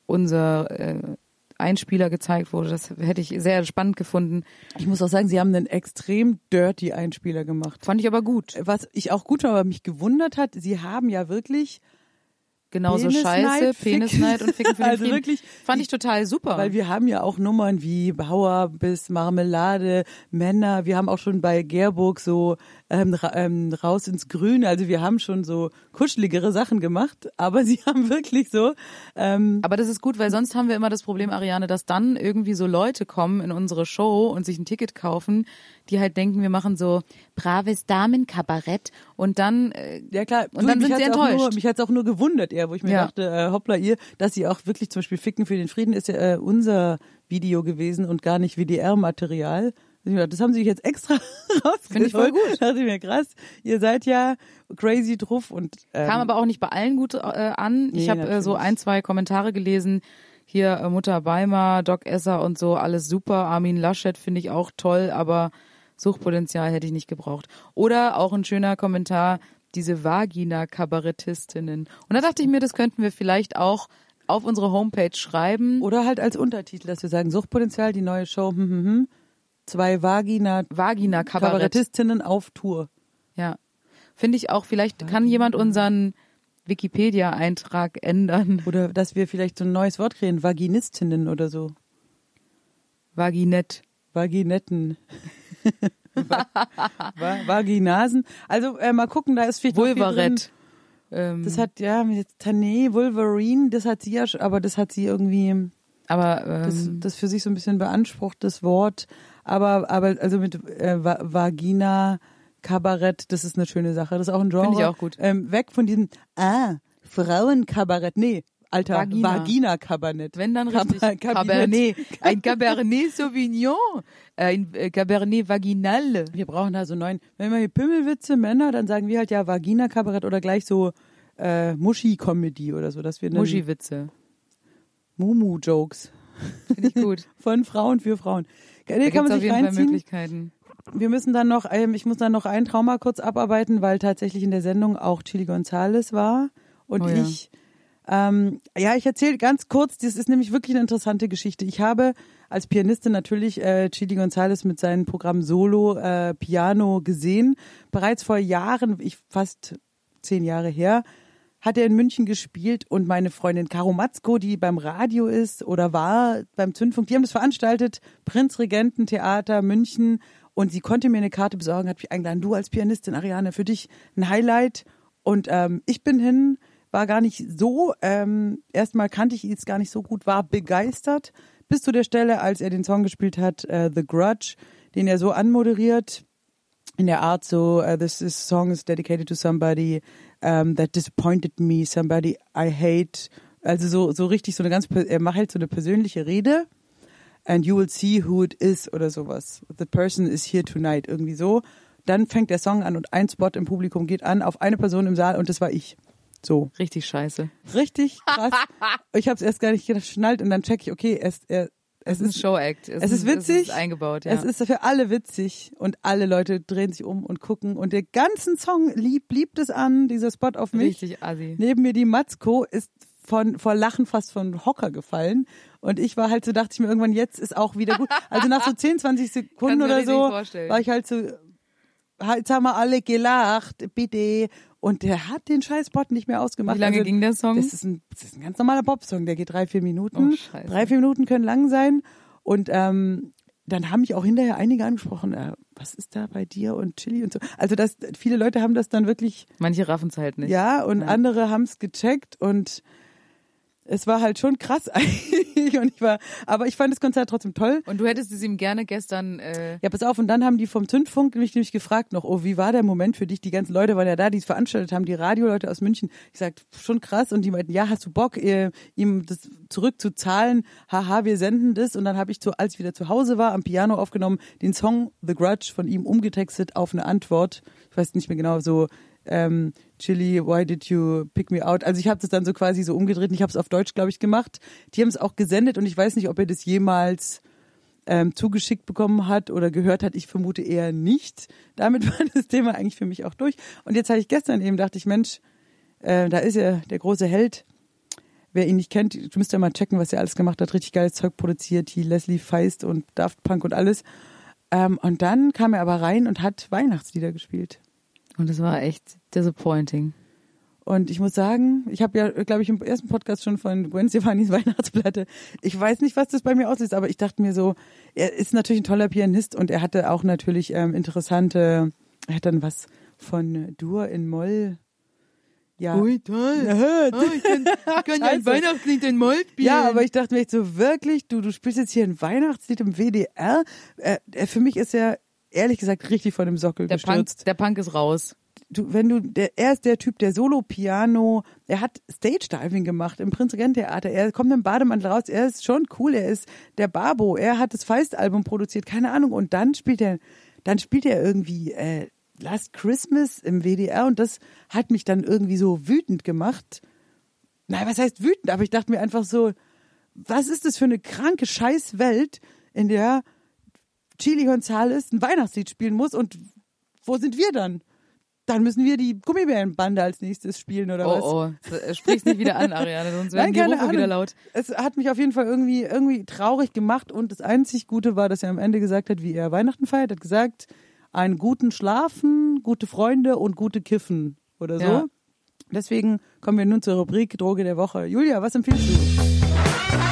unser äh, Einspieler gezeigt wurde. Das hätte ich sehr spannend gefunden. ich muss auch sagen, sie haben einen extrem dirty Einspieler gemacht. Fand ich aber gut. Was ich auch gut fand, aber mich gewundert hat, sie haben ja wirklich, Genauso scheiße. Penisneid und Ficken für den Also Frieden. wirklich, Fand ich total super. weil wir haben ja auch Nummern wie Bauer bis Marmelade, Männer, wir haben auch schon bei Gerburg so ähm, ähm, raus ins Grüne, also wir haben schon so kuscheligere Sachen gemacht, aber [LAUGHS] sie haben wirklich so, ähm, Aber das ist gut, weil sonst haben wir immer das Problem, Ariane, dass dann irgendwie so Leute kommen in unsere Show und sich ein Ticket kaufen, die halt denken, wir machen so braves Damenkabarett und dann äh, Ja klar, Und dann mich sind sie enttäuscht. Nur, mich hat's auch nur gewundert, eher, wo ich mir Ja. dachte, äh, hoppla ihr, dass sie auch wirklich zum Beispiel Ficken für den Frieden ist ja äh, unser Video gewesen und gar nicht WDR-Material. Das haben sie sich jetzt extra [LAUGHS] rausgeholt. Finde ich voll gut. Dachte ich mir krass. Ihr seid ja crazy drauf und ähm, kam aber auch nicht bei allen gut äh, an. Ich Nee, habe äh, so ein, zwei Kommentare gelesen. Hier äh, Mutter Beimer, Doc Esser und so, alles super. Armin Laschet finde ich auch toll, aber Suchtpotenzial hätte ich nicht gebraucht. Oder auch ein schöner Kommentar, diese Vagina-Kabarettistinnen. Und da dachte ich mir, das könnten wir vielleicht auch auf unsere Homepage schreiben. oder halt als Untertitel, dass wir sagen Suchtpotenzial, die neue Show, hm, hm, hm, zwei Vagina Vagina-Kabarett. Kabarettistinnen auf Tour. Ja. Finde ich auch, vielleicht kann jemand unseren Wikipedia-Eintrag ändern. Oder dass wir vielleicht so ein neues Wort kriegen, Vaginistinnen oder so. Vaginett. Vaginetten. [LAUGHS] Va Va Vaginasen. Also äh, mal gucken, da ist viel. Vulvarett. Ähm, Das hat ja mit Tané, Wolverine, das hat sie ja, aber das hat sie irgendwie, aber das, ähm, das für sich so ein bisschen beansprucht, das Wort. Aber, aber also mit äh, Va Vagina, Kabarett, das ist eine schöne Sache. Das ist auch ein Genre. Finde ich auch gut. Ähm, weg von diesem, ah, Frauenkabarett. Nee, alter, Vagina. Vagina-Kabarett. Wenn dann richtig. Kabinett. Cabernet. Ein [LAUGHS] Cabernet Sauvignon. Ein äh, Cabernet Vaginal. Wir brauchen da so neuen, wenn wir hier Pimmelwitze, Männer, dann sagen wir halt ja Vagina-Kabarett oder gleich so äh, Muschi-Comedy oder so, dass wir Muschi-Witze. Mumu-Jokes Finde ich gut. [LAUGHS] von Frauen für Frauen. Nee, Da kann man auf sich jeden Fall reinziehen. Möglichkeiten. Wir müssen dann noch, ähm, ich muss dann noch ein Trauma kurz abarbeiten, weil tatsächlich in der Sendung auch Chili Gonzales war und Oh ja. ich, ähm, ja, ich erzähle ganz kurz, das ist nämlich wirklich eine interessante Geschichte. Ich habe als Pianistin natürlich äh, Chili Gonzales mit seinem Programm Solo äh, Piano gesehen. Bereits vor Jahren, ich fast zehn Jahre her, hat er in München gespielt und meine Freundin Caro Matzko, die beim Radio ist oder war beim Zündfunk, die haben das veranstaltet, Prinzregententheater München und sie konnte mir eine Karte besorgen, hat mich eingeladen, du als Pianistin, Ariane, für dich ein Highlight und ähm, ich bin hin, war gar nicht so, ähm, erstmal kannte ich ihn jetzt gar nicht so gut, war begeistert, bis zu der Stelle, als er den Song gespielt hat, äh, The Grudge, den er so anmoderiert, in der Art so, uh, this, this song is dedicated to somebody um, that disappointed me, somebody I hate. Also so, so richtig so eine ganz, er macht halt so eine persönliche Rede. And you will see who it is oder sowas. The person is here tonight, irgendwie so. Dann fängt der Song an und ein Spot im Publikum geht an auf eine Person im Saal und das war ich. So. Richtig scheiße. Richtig [LAUGHS] krass. ich habe es erst gar nicht geschnallt und dann check ich, okay, es, er, es Es ist ein Show-Act. es ist witzig. Es ist eingebaut, ja. es ist für alle witzig und alle Leute drehen sich um und gucken und der ganzen Song lieb, liebt es an, dieser Spot auf mich. richtig assi. Neben mir die Matzko ist von vor Lachen fast von Hocker gefallen und ich war halt so dachte ich mir irgendwann jetzt ist auch wieder gut. Also nach so [LAUGHS] 10, 20 Sekunden oder so war ich halt so jetzt haben wir alle gelacht, bitte und der hat den scheiß Spot nicht mehr ausgemacht. Wie lange also, ging der Song? das ist ein, das ist ein ganz normaler Popsong, der geht drei, vier Minuten. Oh, scheiße. drei, vier Minuten können lang sein. Und ähm, dann haben mich auch hinterher einige angesprochen, äh, was ist da bei dir und Chili und so. Also das, viele Leute haben das dann wirklich, Manche raffen es halt nicht. ja, und Ja. andere haben es gecheckt und es war halt schon krass [LAUGHS] eigentlich. Und ich war, aber ich fand das Konzert trotzdem toll. Und du hättest es ihm gerne gestern äh, Ja, pass auf, und dann haben die vom Zündfunk mich nämlich gefragt noch, oh, wie war der Moment für dich? Die ganzen Leute waren ja da, die es veranstaltet haben, die Radioleute aus München. Ich sagte, schon krass. Und die meinten, ja, hast du Bock, ihr, ihm das zurückzuzahlen? Haha, wir senden das. Und dann habe ich, zu, als ich wieder zu Hause war, am Piano aufgenommen, den Song The Grudge von ihm umgetextet auf eine Antwort. Ich weiß nicht mehr genau, so ähm, Chili, why did you pick me out? Also ich habe das dann so quasi so umgedreht und ich habe es auf Deutsch, glaube ich, gemacht. Die haben es auch gesendet und ich weiß nicht, ob er das jemals ähm, zugeschickt bekommen hat oder gehört hat. Ich vermute eher nicht. Damit [LAUGHS] war das Thema eigentlich für mich auch durch. Und jetzt hatte ich gestern eben, dachte ich, Mensch, äh, da ist ja der große Held. Wer ihn nicht kennt, du müsst ja mal checken, was er alles gemacht hat. Richtig geiles Zeug produziert, die Leslie Feist und Daft Punk und alles. Ähm, und dann kam er aber rein und hat Weihnachtslieder gespielt. Und es war echt disappointing. Und ich muss sagen, ich habe ja, glaube ich, im ersten Podcast schon von Gwen Stefanis [LAUGHS] Weihnachtsplatte. Ich weiß nicht, was das bei mir auslöst, aber ich dachte mir so, er ist natürlich ein toller Pianist und er hatte auch natürlich ähm, interessante, er hat dann was von Dur in Moll. Ja. toll. Ja, [LAUGHS] Oh, ich kann, ich kann ja ein. Weihnachtslied in Moll spielen. Ja, aber ich dachte mir echt so, wirklich, du, du spielst jetzt hier ein Weihnachtslied im WDR? Äh, äh, für mich ist er, ehrlich gesagt, richtig von dem Sockel der Punk, gestürzt. der Punk ist raus. du, wenn du, der, er ist der Typ, der Solo-Piano, er hat Stage-Diving gemacht im Prinzregent-Theater, er kommt im Bademantel raus, er ist schon cool, er ist der Babo, er hat das Feist-Album produziert, keine Ahnung, und dann spielt er, dann spielt er irgendwie äh, Last Christmas im WDR und das hat mich dann irgendwie so wütend gemacht. Nein, was heißt wütend, aber ich dachte mir einfach so, was ist das für eine kranke Scheißwelt, in der Chili Gonzales ein Weihnachtslied spielen muss und wo sind wir dann? Dann müssen wir die Gummibärenbande als nächstes spielen oder was? Oh, oh. Sprich's nicht wieder an, Ariane, sonst werden Nein, die Rufe Ahnung. wieder laut. Es hat mich auf jeden Fall irgendwie, irgendwie traurig gemacht und das einzig Gute war, dass er am Ende gesagt hat, wie er Weihnachten feiert, hat gesagt, einen guten Schlafen, gute Freunde und gute Kiffen oder so. Ja. Deswegen kommen wir nun zur Rubrik Droge der Woche. Julia, was empfiehlst du?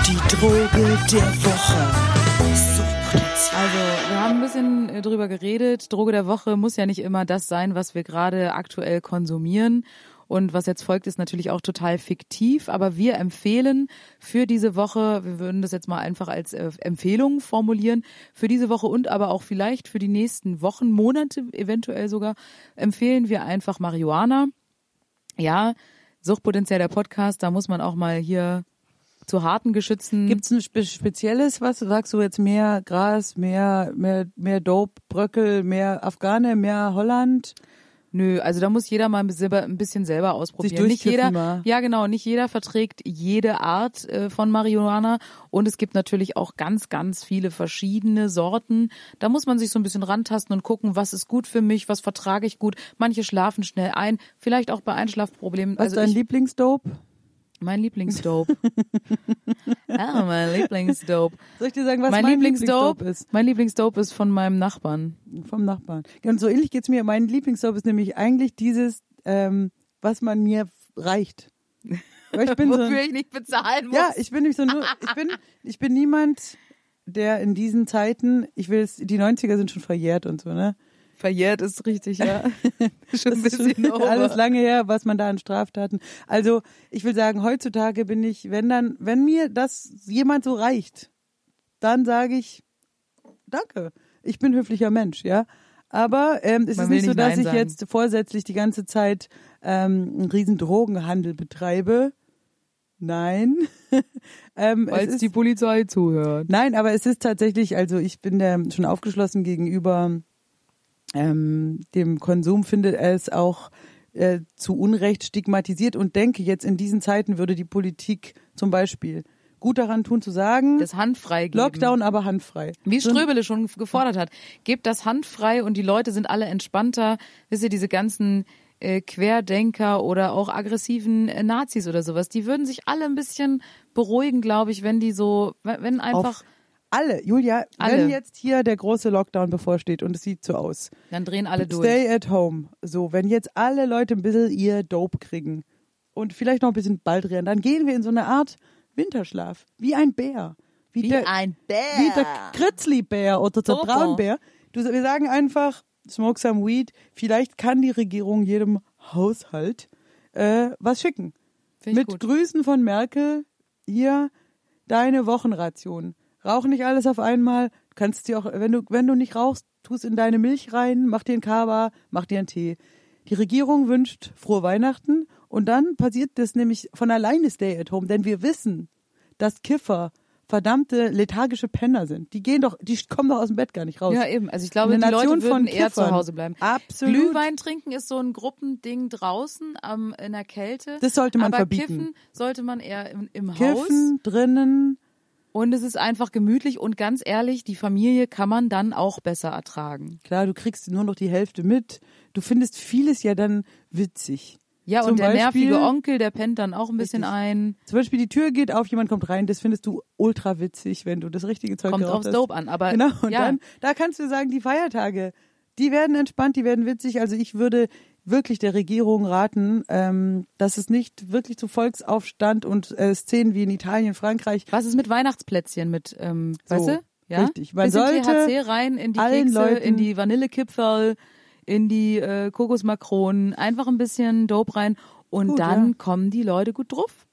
Die Droge der Woche. Also, wir haben ein bisschen äh, drüber geredet. Droge der Woche muss ja nicht immer das sein, was wir gerade aktuell konsumieren. Und was jetzt folgt, ist natürlich auch total fiktiv, aber wir empfehlen für diese Woche, wir würden das jetzt mal einfach als äh, Empfehlung formulieren, für diese Woche und aber auch vielleicht für die nächsten Wochen, Monate eventuell sogar, empfehlen wir einfach Marihuana. Ja, Suchtpotenzial der Podcast, da muss man auch mal hier zu harten Geschützen. Gibt's ein spe spezielles, was sagst du jetzt mehr Gras, mehr mehr mehr Dope, Bröckel, mehr Afghane, mehr Holland? Nö, also da muss jeder mal ein bisschen, selber ausprobieren. Sich nicht jeder, mal. ja genau, nicht jeder verträgt jede Art äh, von Marihuana und es gibt natürlich auch ganz, ganz viele verschiedene Sorten. Da muss man sich so ein bisschen rantasten und gucken, was ist gut für mich, was vertrage ich gut. Manche schlafen schnell ein, vielleicht auch bei Einschlafproblemen. Was ist dein Lieblingsdope? Mein Lieblingsdope. [LAUGHS] ah, mein Lieblingsdope. Soll ich dir sagen, was mein, mein, Lieblingsdope ist? Mein Lieblingsdope ist von meinem Nachbarn. Vom Nachbarn. Ganz so ähnlich geht's mir. Mein Lieblingsdope ist nämlich eigentlich dieses, ähm, was man mir reicht. Weil ich bin [LAUGHS] so, Wofür ich nicht bezahlen muss. ja, ich bin nicht so nur, ich bin, ich bin niemand, der in diesen Zeiten, ich will es, die 90er sind schon verjährt und so, ne? Verjährt ist richtig, ja. [LAUGHS] [LAUGHS] schon ein bisschen over. alles lange her, was man da an Straftaten. Also ich will sagen, heutzutage bin ich, wenn dann, wenn mir das jemand so reicht, dann sage ich, danke. Ich bin höflicher Mensch, ja. Aber ähm, es Man ist will nicht so, nicht dass Nein ich sagen. jetzt vorsätzlich die ganze Zeit ähm, einen riesen Drogenhandel betreibe. Nein. [LAUGHS] ähm, es Als ist, die Polizei zuhört. Nein, aber es ist tatsächlich, also ich bin da schon aufgeschlossen gegenüber ähm, dem Konsum, finde es auch äh, zu Unrecht stigmatisiert und denke, jetzt in diesen Zeiten würde die Politik zum Beispiel gut daran tun zu sagen, Das handfrei geben. Lockdown aber handfrei. Wie Ströbele schon gefordert hat. Gebt das handfrei und die Leute sind alle entspannter. Wisst ihr, diese ganzen äh, Querdenker oder auch aggressiven äh, Nazis oder sowas, die würden sich alle ein bisschen beruhigen, glaube ich, wenn die so, wenn wenn einfach, Auf alle, Julia, Alle. wenn jetzt hier der große Lockdown bevorsteht und es sieht so aus, dann drehen alle durch. Stay at home. So, wenn jetzt alle Leute ein bisschen ihr Dope kriegen und vielleicht noch ein bisschen Baldrian, dann gehen wir in so eine Art Winterschlaf. Wie ein Bär. Wie der, ein Bär. Wie der Kritzli-Bär oder der Super. Braunbär. Du, wir sagen einfach, smoke some weed. Vielleicht kann die Regierung jedem Haushalt äh, was schicken. Mit gut. Grüßen von Merkel, hier deine Wochenration. Rauch nicht alles auf einmal. Kannst dir auch, wenn du, wenn du nicht rauchst, tust in deine Milch rein, mach dir einen Kaba, mach dir einen Tee. Die Regierung wünscht frohe Weihnachten und dann passiert das nämlich von alleine Stay at Home, denn wir wissen, dass Kiffer verdammte lethargische Penner sind. Die gehen doch, die kommen doch aus dem Bett gar nicht raus. Ja, eben. Also ich glaube, Eine die Nation Leute würden von eher zu. Hause bleiben. Absolut. Glühwein trinken ist so ein Gruppending draußen am, in der Kälte. Das sollte man aber verbieten. Kiffen sollte man eher im, im Haus. Kiffen drinnen. Und es ist einfach gemütlich und ganz ehrlich, die Familie kann man dann auch besser ertragen. Klar, du kriegst nur noch die Hälfte mit. Du findest vieles ja dann witzig. Ja, Zum und der Beispiel- nervige Onkel, der pennt dann auch ein bisschen Richtig. ein. Zum Beispiel die Tür geht auf, jemand kommt rein, das findest du ultra witzig, wenn du das richtige Zeug Kommt aufs hast. Dope an. Aber Genau, und ja, dann, da kannst du sagen, die Feiertage, die werden entspannt, die werden witzig. Also ich würde wirklich der Regierung raten, ähm, dass es nicht wirklich zu Volksaufstand und äh, Szenen wie in Italien, Frankreich, was ist mit Weihnachtsplätzchen mit, ähm, So, weißt du? Ja? richtig. Man Bisschen sollte THC rein in die allen Kekse, Leuten- in die Vanillekipferl, in die äh, Kokosmakronen, einfach ein bisschen Dope rein und Gut, dann ja. kommen die Leute gut drauf.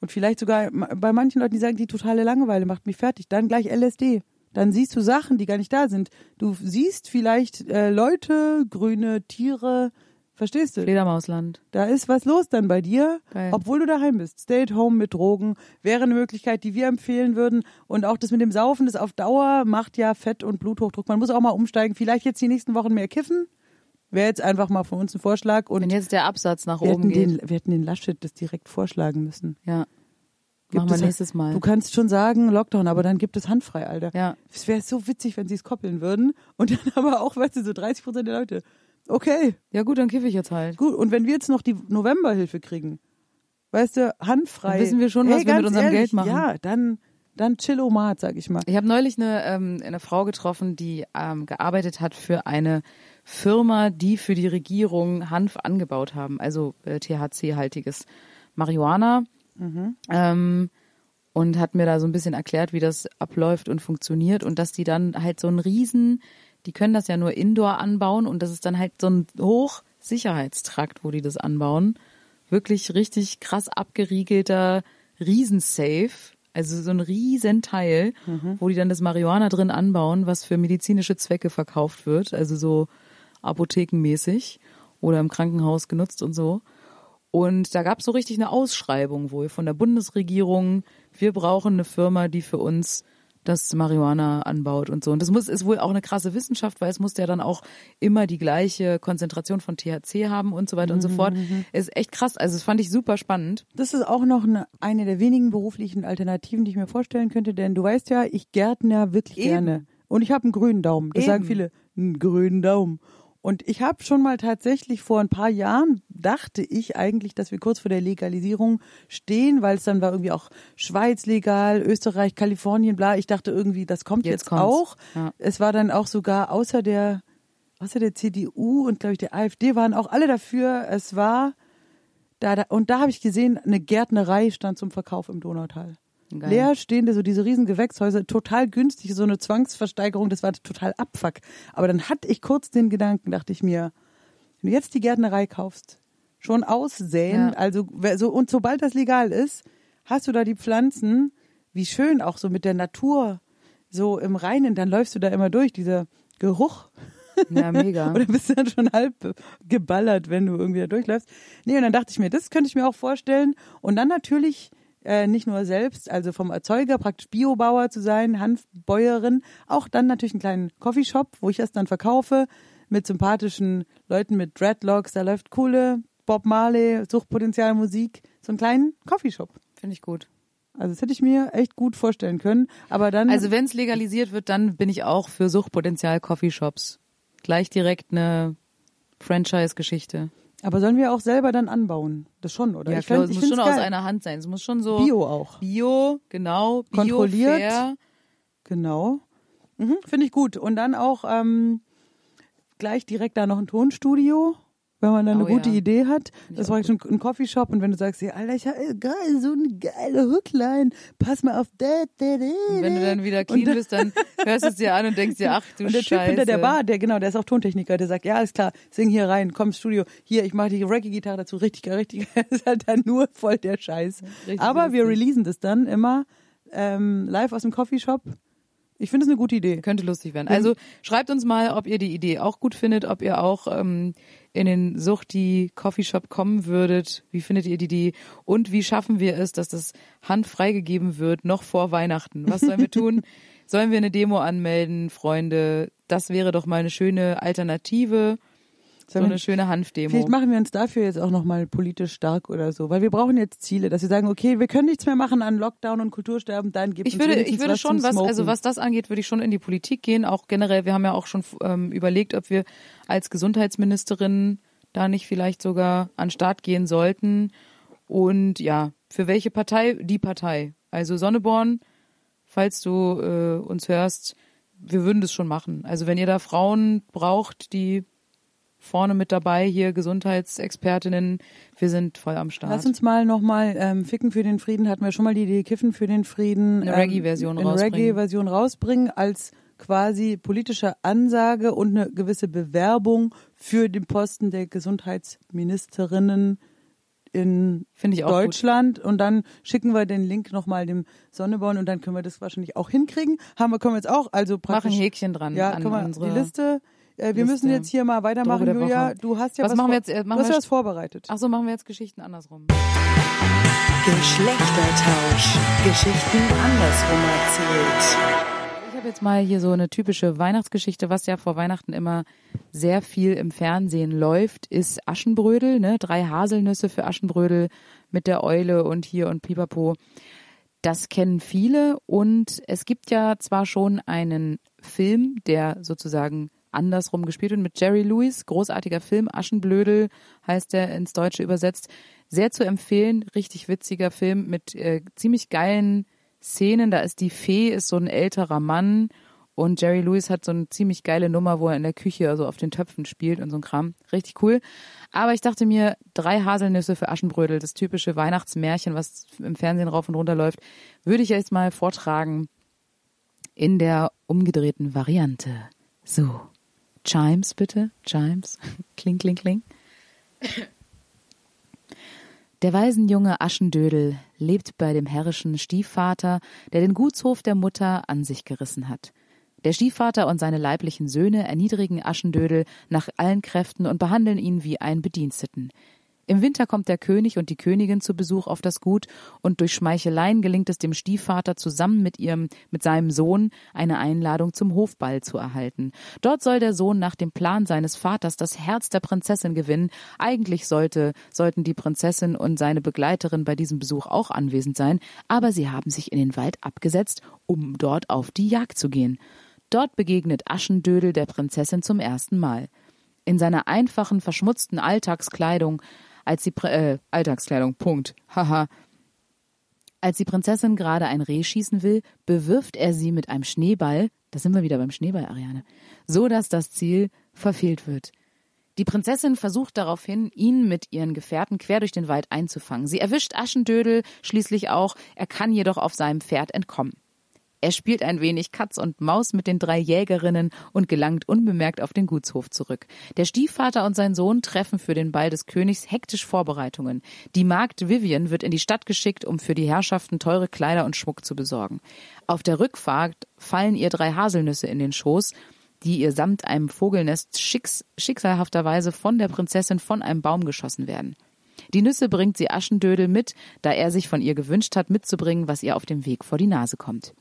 und vielleicht sogar bei manchen Leuten, die sagen, die totale Langeweile macht mich fertig, dann gleich LSD. Dann siehst du Sachen, die gar nicht da sind. Du siehst vielleicht äh, Leute, grüne Tiere, verstehst du? Fledermausland. Da ist was los dann bei dir, Geil. obwohl du daheim bist. Stay at home mit Drogen wäre eine Möglichkeit, die wir empfehlen würden. Und auch das mit dem Saufen, das auf Dauer macht ja Fett- und Bluthochdruck. Man muss auch mal umsteigen. Vielleicht jetzt die nächsten Wochen mehr kiffen. Wäre jetzt einfach mal von uns ein Vorschlag. Und Wenn jetzt der Absatz nach oben geht. den, wir hätten den Laschet das direkt vorschlagen müssen. ja. Gibt Machen wir es- nächstes Mal. Du kannst schon sagen Lockdown, aber dann gibt es handfrei, Alter. Ja. Es wäre so witzig, wenn sie es koppeln würden. Und dann [LAUGHS] aber auch, weißt du, so 30 Prozent der Leute. Okay, Ja gut, dann kiffe ich jetzt halt. Gut, und wenn wir jetzt noch die Novemberhilfe kriegen, weißt du, handfrei. Dann wissen wir schon, was wir mit unserem ehrlich, Geld machen. Ja, dann, dann chillomat, sag ich mal. Ich habe neulich eine, ähm, eine Frau getroffen, die ähm, gearbeitet hat für eine Firma, die für die Regierung Hanf angebaut haben, also äh, THC-haltiges Marihuana. Ähm, und hat mir da so ein bisschen erklärt, wie das abläuft und funktioniert und dass die dann halt so einen riesen, die können das ja nur indoor anbauen und das ist dann halt so ein Hochsicherheitstrakt, wo die das anbauen. wirklich richtig krass abgeriegelter Riesensafe. Also so ein Riesenteil, wo die dann das Marihuana drin anbauen, was für medizinische Zwecke verkauft wird. Also so apothekenmäßig oder im Krankenhaus genutzt und so. Und da gab es so richtig eine Ausschreibung wohl von der Bundesregierung. Wir brauchen eine Firma, die für uns das Marihuana anbaut und so. Und das muss ist wohl auch eine krasse Wissenschaft, weil es muss ja dann auch immer die gleiche Konzentration von THC haben und so weiter und so fort. Ist echt krass. Also das fand ich super spannend. Das ist auch noch eine, eine der wenigen beruflichen Alternativen, die ich mir vorstellen könnte, denn du weißt ja, ich gärtner wirklich Eben. gerne. Und ich habe einen grünen Daumen. Das sagen Eben. viele, einen grünen Daumen. Und ich habe schon mal tatsächlich vor ein paar Jahren dachte ich eigentlich, dass wir kurz vor der Legalisierung stehen, weil es dann war irgendwie auch Schweiz legal, Österreich, Kalifornien, bla. Ich dachte irgendwie, das kommt Jetzt jetzt, auch. Ja. Es war dann auch sogar außer der, außer der CDU und glaube ich der AfD waren auch alle dafür. Es war da, da und da habe ich gesehen, eine Gärtnerei stand zum Verkauf im Donautal. Geil. Leer stehende, so diese riesen Gewächshäuser, total günstig, so eine Zwangsversteigerung, das war total Abfuck. Aber dann hatte ich kurz den Gedanken, dachte ich mir, wenn du jetzt die Gärtnerei kaufst, schon aussäen, Ja. also so und sobald das legal ist, hast du da die Pflanzen, wie schön auch so mit der Natur, so im Reinen, dann läufst du da immer durch, dieser Geruch. Ja, mega. [LAUGHS] Oder bist du dann schon halb geballert, wenn du irgendwie da durchläufst? Nee, und dann dachte ich mir, das könnte ich mir auch vorstellen. Und dann natürlich äh, nicht nur selbst, also vom Erzeuger praktisch Biobauer zu sein, Hanfbäuerin, auch dann natürlich einen kleinen Coffeeshop, wo ich es dann verkaufe mit sympathischen Leuten mit Dreadlocks. Da läuft coole Bob Marley, Suchtpotenzial Musik, so einen kleinen Coffeeshop. Finde ich gut. Also das hätte ich mir echt gut vorstellen können. Aber dann Also wenn es legalisiert wird, dann bin ich auch für Suchtpotenzial Coffeeshops. Gleich direkt eine Franchise-Geschichte. Aber sollen wir auch selber dann anbauen? Das schon, oder? Ja, ich klar, es muss schon find's aus geil. einer Hand sein. Es muss schon so Bio auch. Bio, genau, Bio, Kontrolliert. fair. Genau. Mhm, Finde ich gut. Und dann auch ähm, gleich direkt da noch ein Tonstudio, wenn man dann Oh eine gute ja. Idee hat. Das war schon ein Coffeeshop und wenn du sagst, ja, Alter, ich habe geil, so eine geile Hookline, pass mal auf das. Und wenn du dann wieder clean dann- bist, dann [LAUGHS] hörst du es dir an und denkst dir, ach du Und der Scheiße. Typ hinter der Bar, der genau, der ist auch Tontechniker, der sagt, ja, alles klar, sing hier rein, komm ins Studio, hier, ich mache die Reggae-Gitarre dazu, richtig geil, richtig geil. [LAUGHS] Ist halt dann nur voll der Scheiß. Richtig Aber wir lustig. releasen das dann immer ähm, live aus dem Coffeeshop. Ich finde es eine gute Idee. Könnte lustig werden. Also schreibt uns mal, ob ihr die Idee auch gut findet, ob ihr auch ähm, in den Suchti Coffeeshop kommen würdet. Wie findet ihr die Idee? Und wie schaffen wir es, dass das Hand freigegeben wird, noch vor Weihnachten? Was sollen wir tun? [LAUGHS] sollen wir eine Demo anmelden, Freunde? Das wäre doch mal eine schöne Alternative. So eine schöne Hanfdemo. Vielleicht machen wir uns dafür jetzt auch nochmal politisch stark oder so, weil wir brauchen jetzt Ziele, dass wir sagen, okay, wir können nichts mehr machen an Lockdown und Kultursterben, dann gibt Ich uns würde, wenigstens ich würde was schon, was, also was das angeht, würde ich schon in die Politik gehen. Auch generell, wir haben ja auch schon ähm, überlegt, ob wir als Gesundheitsministerin da nicht vielleicht sogar an den Start gehen sollten. Und ja, für welche Partei? Die Partei. Also Sonneborn, falls du äh, uns hörst, wir würden das schon machen. Also wenn ihr da Frauen braucht, die vorne mit dabei, hier Gesundheitsexpertinnen, wir sind voll am Start. Lass uns mal nochmal ähm, Ficken für den Frieden, hatten wir schon mal die Idee, Kiffen für den Frieden. Eine ähm, Reggae-Version eine rausbringen. Reggae-Version rausbringen als quasi politische Ansage und eine gewisse Bewerbung für den Posten der Gesundheitsministerinnen in auch gut. Deutschland und dann schicken wir den Link nochmal dem Sonneborn und dann können wir das wahrscheinlich auch hinkriegen. Haben wir, können wir jetzt auch, also praktisch. ein Häkchen dran Ja, an können wir unsere die Liste. Äh, wir Liste. müssen jetzt hier mal weitermachen, Droge Julia. Woche. Du hast ja Was was, machen wir jetzt? Äh, machen du hast wir- ja was vorbereitet. Ach so, machen wir jetzt Geschichten andersrum. Geschlechtertausch. Geschichten andersrum erzählt. Ich habe jetzt mal hier so eine typische Weihnachtsgeschichte, was ja vor Weihnachten immer sehr viel im Fernsehen läuft, ist Aschenbrödel, ne? Drei Haselnüsse für Aschenbrödel mit der Eule und hier und pipapo. Das kennen viele und es gibt ja zwar schon einen Film, der sozusagen andersrum gespielt wird mit Jerry Lewis, großartiger Film, Aschenblödel heißt der ins Deutsche übersetzt. Sehr zu empfehlen, richtig witziger Film mit äh, ziemlich geilen Szenen. Da ist die Fee, ist so ein älterer Mann und Jerry Lewis hat so eine ziemlich geile Nummer, wo er in der Küche also auf den Töpfen spielt und so ein Kram. Richtig cool. Aber ich dachte mir, drei Haselnüsse für Aschenbrödel, das typische Weihnachtsmärchen, was im Fernsehen rauf und runter läuft, würde ich jetzt mal vortragen in der umgedrehten Variante. So, Chimes bitte, Chimes. [LAUGHS] kling, kling, kling. Der Waisenjunge Aschendödel lebt bei dem herrischen Stiefvater, der den Gutshof der Mutter an sich gerissen hat. Der Stiefvater und seine leiblichen Söhne erniedrigen Aschendödel nach allen Kräften und behandeln ihn wie einen Bediensteten. Im Winter kommt der König und die Königin zu Besuch auf das Gut und durch Schmeicheleien gelingt es dem Stiefvater zusammen mit ihrem, mit seinem Sohn eine Einladung zum Hofball zu erhalten. Dort soll der Sohn nach dem Plan seines Vaters das Herz der Prinzessin gewinnen. Eigentlich sollte, sollten die Prinzessin und seine Begleiterin bei diesem Besuch auch anwesend sein, aber sie haben sich in den Wald abgesetzt, um dort auf die Jagd zu gehen. Dort begegnet Aschendödel der Prinzessin zum ersten Mal. In seiner einfachen, verschmutzten Alltagskleidung als die Pr äh, Alltagskleidung, Punkt. Haha. Als die Prinzessin gerade ein Reh schießen will, bewirft er sie mit einem Schneeball, da sind wir wieder beim Schneeball, Ariane, so dass das Ziel verfehlt wird. Die Prinzessin versucht daraufhin, ihn mit ihren Gefährten quer durch den Wald einzufangen. Sie erwischt Aschendödel schließlich auch, er kann jedoch auf seinem Pferd entkommen. Er spielt ein wenig Katz und Maus mit den drei Jägerinnen und gelangt unbemerkt auf den Gutshof zurück. Der Stiefvater und sein Sohn treffen für den Ball des Königs hektisch Vorbereitungen. Die Magd Vivian wird in die Stadt geschickt, um für die Herrschaften teure Kleider und Schmuck zu besorgen. Auf der Rückfahrt fallen ihr drei Haselnüsse in den Schoß, die ihr samt einem Vogelnest schicks schicksalhafterweise von der Prinzessin von einem Baum geschossen werden. Die Nüsse bringt sie Aschendödel mit, da er sich von ihr gewünscht hat, mitzubringen, was ihr auf dem Weg vor die Nase kommt.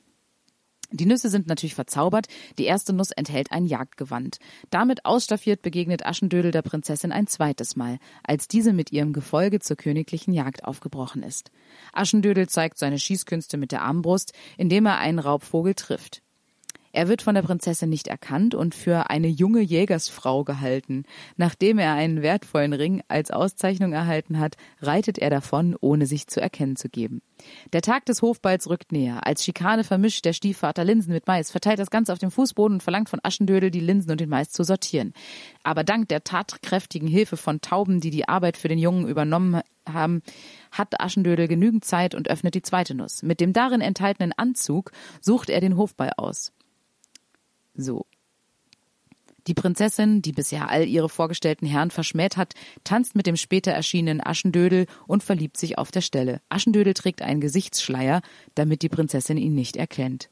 Die Nüsse sind natürlich verzaubert. Die erste Nuss enthält ein Jagdgewand. Damit ausstaffiert begegnet Aschendödel der Prinzessin ein zweites Mal, als diese mit ihrem Gefolge zur königlichen Jagd aufgebrochen ist. Aschendödel zeigt seine Schießkünste mit der Armbrust, indem er einen Raubvogel trifft. Er wird von der Prinzessin nicht erkannt und für eine junge Jägersfrau gehalten. Nachdem er einen wertvollen Ring als Auszeichnung erhalten hat, reitet er davon, ohne sich zu erkennen zu geben. Der Tag des Hofballs rückt näher. Als Schikane vermischt der Stiefvater Linsen mit Mais, verteilt das Ganze auf dem Fußboden und verlangt von Aschendödel, die Linsen und den Mais zu sortieren. Aber dank der tatkräftigen Hilfe von Tauben, die die Arbeit für den Jungen übernommen haben, hat Aschendödel genügend Zeit und öffnet die zweite Nuss. Mit dem darin enthaltenen Anzug sucht er den Hofball aus. So. Die Prinzessin, die bisher all ihre vorgestellten Herren verschmäht hat, tanzt mit dem später erschienenen Aschendödel und verliebt sich auf der Stelle. Aschendödel trägt einen Gesichtsschleier, damit die Prinzessin ihn nicht erkennt.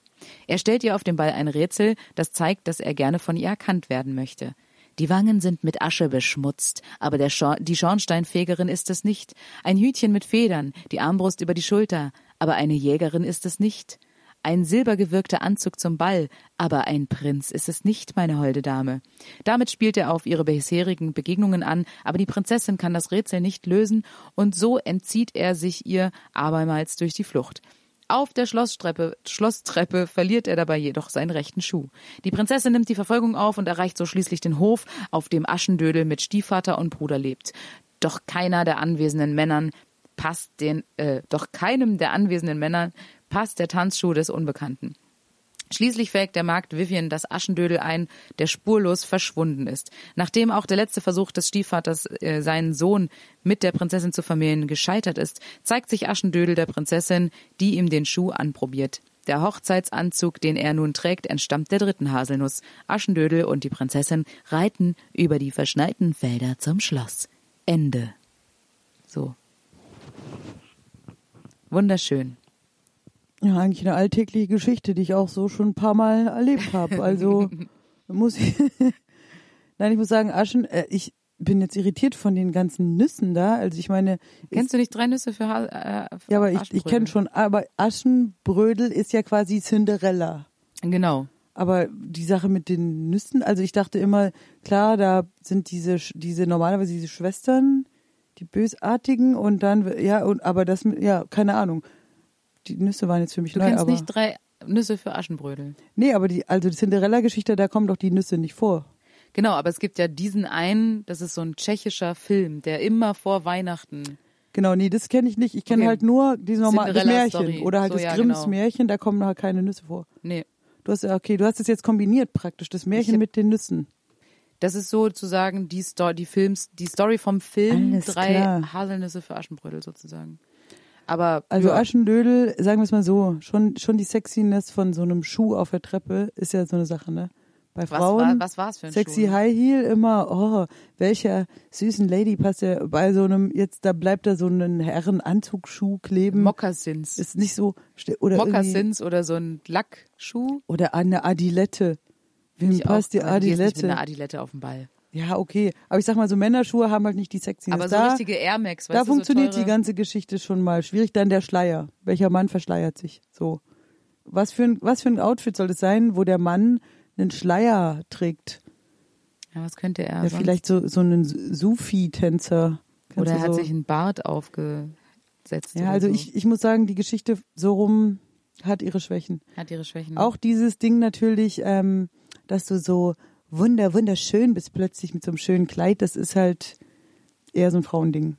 Er stellt ihr auf dem Ball ein Rätsel, das zeigt, dass er gerne von ihr erkannt werden möchte. Die Wangen sind mit Asche beschmutzt, aber Schor die Schornsteinfegerin ist es nicht. Ein Hütchen mit Federn, die Armbrust über die Schulter, aber eine Jägerin ist es nicht ein silbergewirkter Anzug zum Ball, aber ein Prinz ist es nicht, meine holde Dame. Damit spielt er auf ihre bisherigen Begegnungen an, aber die Prinzessin kann das Rätsel nicht lösen, und so entzieht er sich ihr abermals durch die Flucht. Auf der Schlosstreppe, Schlosstreppe verliert er dabei jedoch seinen rechten Schuh. Die Prinzessin nimmt die Verfolgung auf und erreicht so schließlich den Hof, auf dem Aschendödel mit Stiefvater und Bruder lebt. Doch keiner der anwesenden Männern passt den, äh, doch keinem der anwesenden Männern passt der Tanzschuh des Unbekannten. Schließlich fägt der Markt Vivian das Aschendödel ein, der spurlos verschwunden ist. Nachdem auch der letzte Versuch des Stiefvaters, äh, seinen Sohn mit der Prinzessin zu vermählen, gescheitert ist, zeigt sich Aschendödel der Prinzessin, die ihm den Schuh anprobiert. Der Hochzeitsanzug, den er nun trägt, entstammt der dritten Haselnuss. Aschendödel und die Prinzessin reiten über die verschneiten Felder zum Schloss. Ende. So. Wunderschön. Ja, eigentlich eine alltägliche Geschichte, die ich auch so schon ein paar Mal erlebt habe. Also [LAUGHS] muss ich. [LAUGHS] Nein, ich muss sagen, Aschen, äh, ich bin jetzt irritiert von den ganzen Nüssen da. Also ich meine. Kennst du nicht drei Nüsse für, ha äh, für Ja, aber ich, ich kenne schon, aber Aschenbrödel ist ja quasi Cinderella. Genau. Aber die Sache mit den Nüssen, also ich dachte immer, klar, da sind diese, diese normalerweise diese Schwestern, die Bösartigen und dann, ja, und aber das, ja, keine Ahnung die Nüsse waren jetzt für mich du neu. kennst aber nicht drei Nüsse für Aschenbrödel. Nee, aber die, also die Cinderella-Geschichte, da kommen doch die Nüsse nicht vor. Genau, aber es gibt ja diesen einen, das ist so ein tschechischer Film, der immer vor Weihnachten. Genau, nee, das kenne ich nicht. Ich kenne Okay. halt nur die normale Märchen oder halt So, das ja, Grimms genau. Märchen, da kommen halt keine Nüsse vor. Nee. Du hast okay, du hast es jetzt kombiniert praktisch, das Märchen hab- mit den Nüssen. Das ist sozusagen die Story, die Films, die Story vom Film Alles drei klar. Haselnüsse für Aschenbrödel sozusagen. Aber Also ja, Aschendödel, sagen wir es mal so, schon schon die Sexiness von so einem Schuh auf der Treppe ist ja so eine Sache, ne? Bei Frauen was war es für ein Sexy Schuh? High Heel immer, oh, welcher süßen Lady passt ja bei so einem, jetzt da bleibt da so ein Herrenanzugsschuh kleben. Mokassins. ist nicht so, oder Mokassins oder so ein Lackschuh. oder eine Adilette. Wem Ich passt die gehst nicht mit Adilette? einer Adilette auf den Ball. Ja, okay. Aber ich sag mal, so Männerschuhe haben halt nicht die Sexiness. Aber so da, richtige Air Max, weißt da du, funktioniert so die ganze Geschichte schon mal. Schwierig dann der Schleier. Welcher Mann verschleiert sich? So. Was für ein, was für ein Outfit soll das sein, wo der Mann einen Schleier trägt? Ja, was könnte er Ja, sonst? vielleicht so, so einen Sufi-Tänzer. Oder er hat so, sich einen Bart aufgesetzt. Ja, also so. ich, ich muss sagen, die Geschichte so rum hat ihre Schwächen. Hat ihre Schwächen. Auch dieses Ding natürlich, ähm, dass du so wunder, wunderschön bist plötzlich mit so einem schönen Kleid, das ist halt eher so ein Frauending.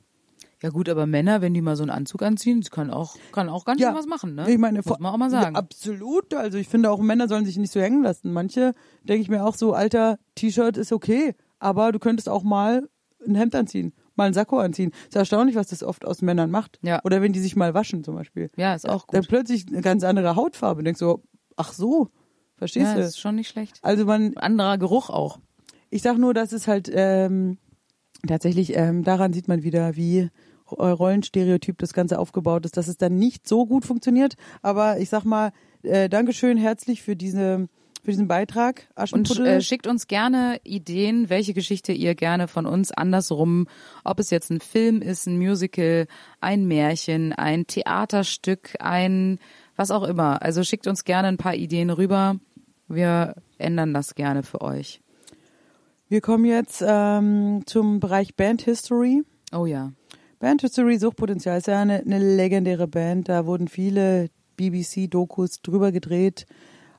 Ja gut, aber Männer, wenn die mal so einen Anzug anziehen, das kann auch, kann auch ganz Ja, schön was machen, ne? Ich meine, Muss man auch mal sagen. Ja, absolut. Also ich finde auch Männer sollen sich nicht so hängen lassen. Manche denke ich mir auch so, alter T-Shirt ist okay, aber du könntest auch mal ein Hemd anziehen, mal ein Sakko anziehen. Ist erstaunlich, was das oft aus Männern macht. Ja. Oder wenn die sich mal waschen zum Beispiel. ja, ist auch Dann gut. plötzlich eine ganz andere Hautfarbe. Denkst so, ach so, verstehst Ja, du? das ist schon nicht schlecht. Also man, Anderer Geruch auch. ich sag nur, dass es halt ähm, tatsächlich ähm, daran sieht man wieder, wie Ro- Rollenstereotyp das Ganze aufgebaut ist, dass es dann nicht so gut funktioniert. Aber ich sag mal, äh, Dankeschön herzlich für diese für diesen Beitrag. Und äh, schickt uns gerne Ideen, welche Geschichte ihr gerne von uns andersrum, ob es jetzt ein Film ist, ein Musical, ein Märchen, ein Theaterstück, ein was auch immer. Also schickt uns gerne ein paar Ideen rüber. Wir ändern das gerne für euch. Wir kommen jetzt ähm, zum Bereich Band History. Oh ja. Band History Suchtpotenzial ist ja eine, eine legendäre Band. Da wurden viele BBC-Dokus drüber gedreht.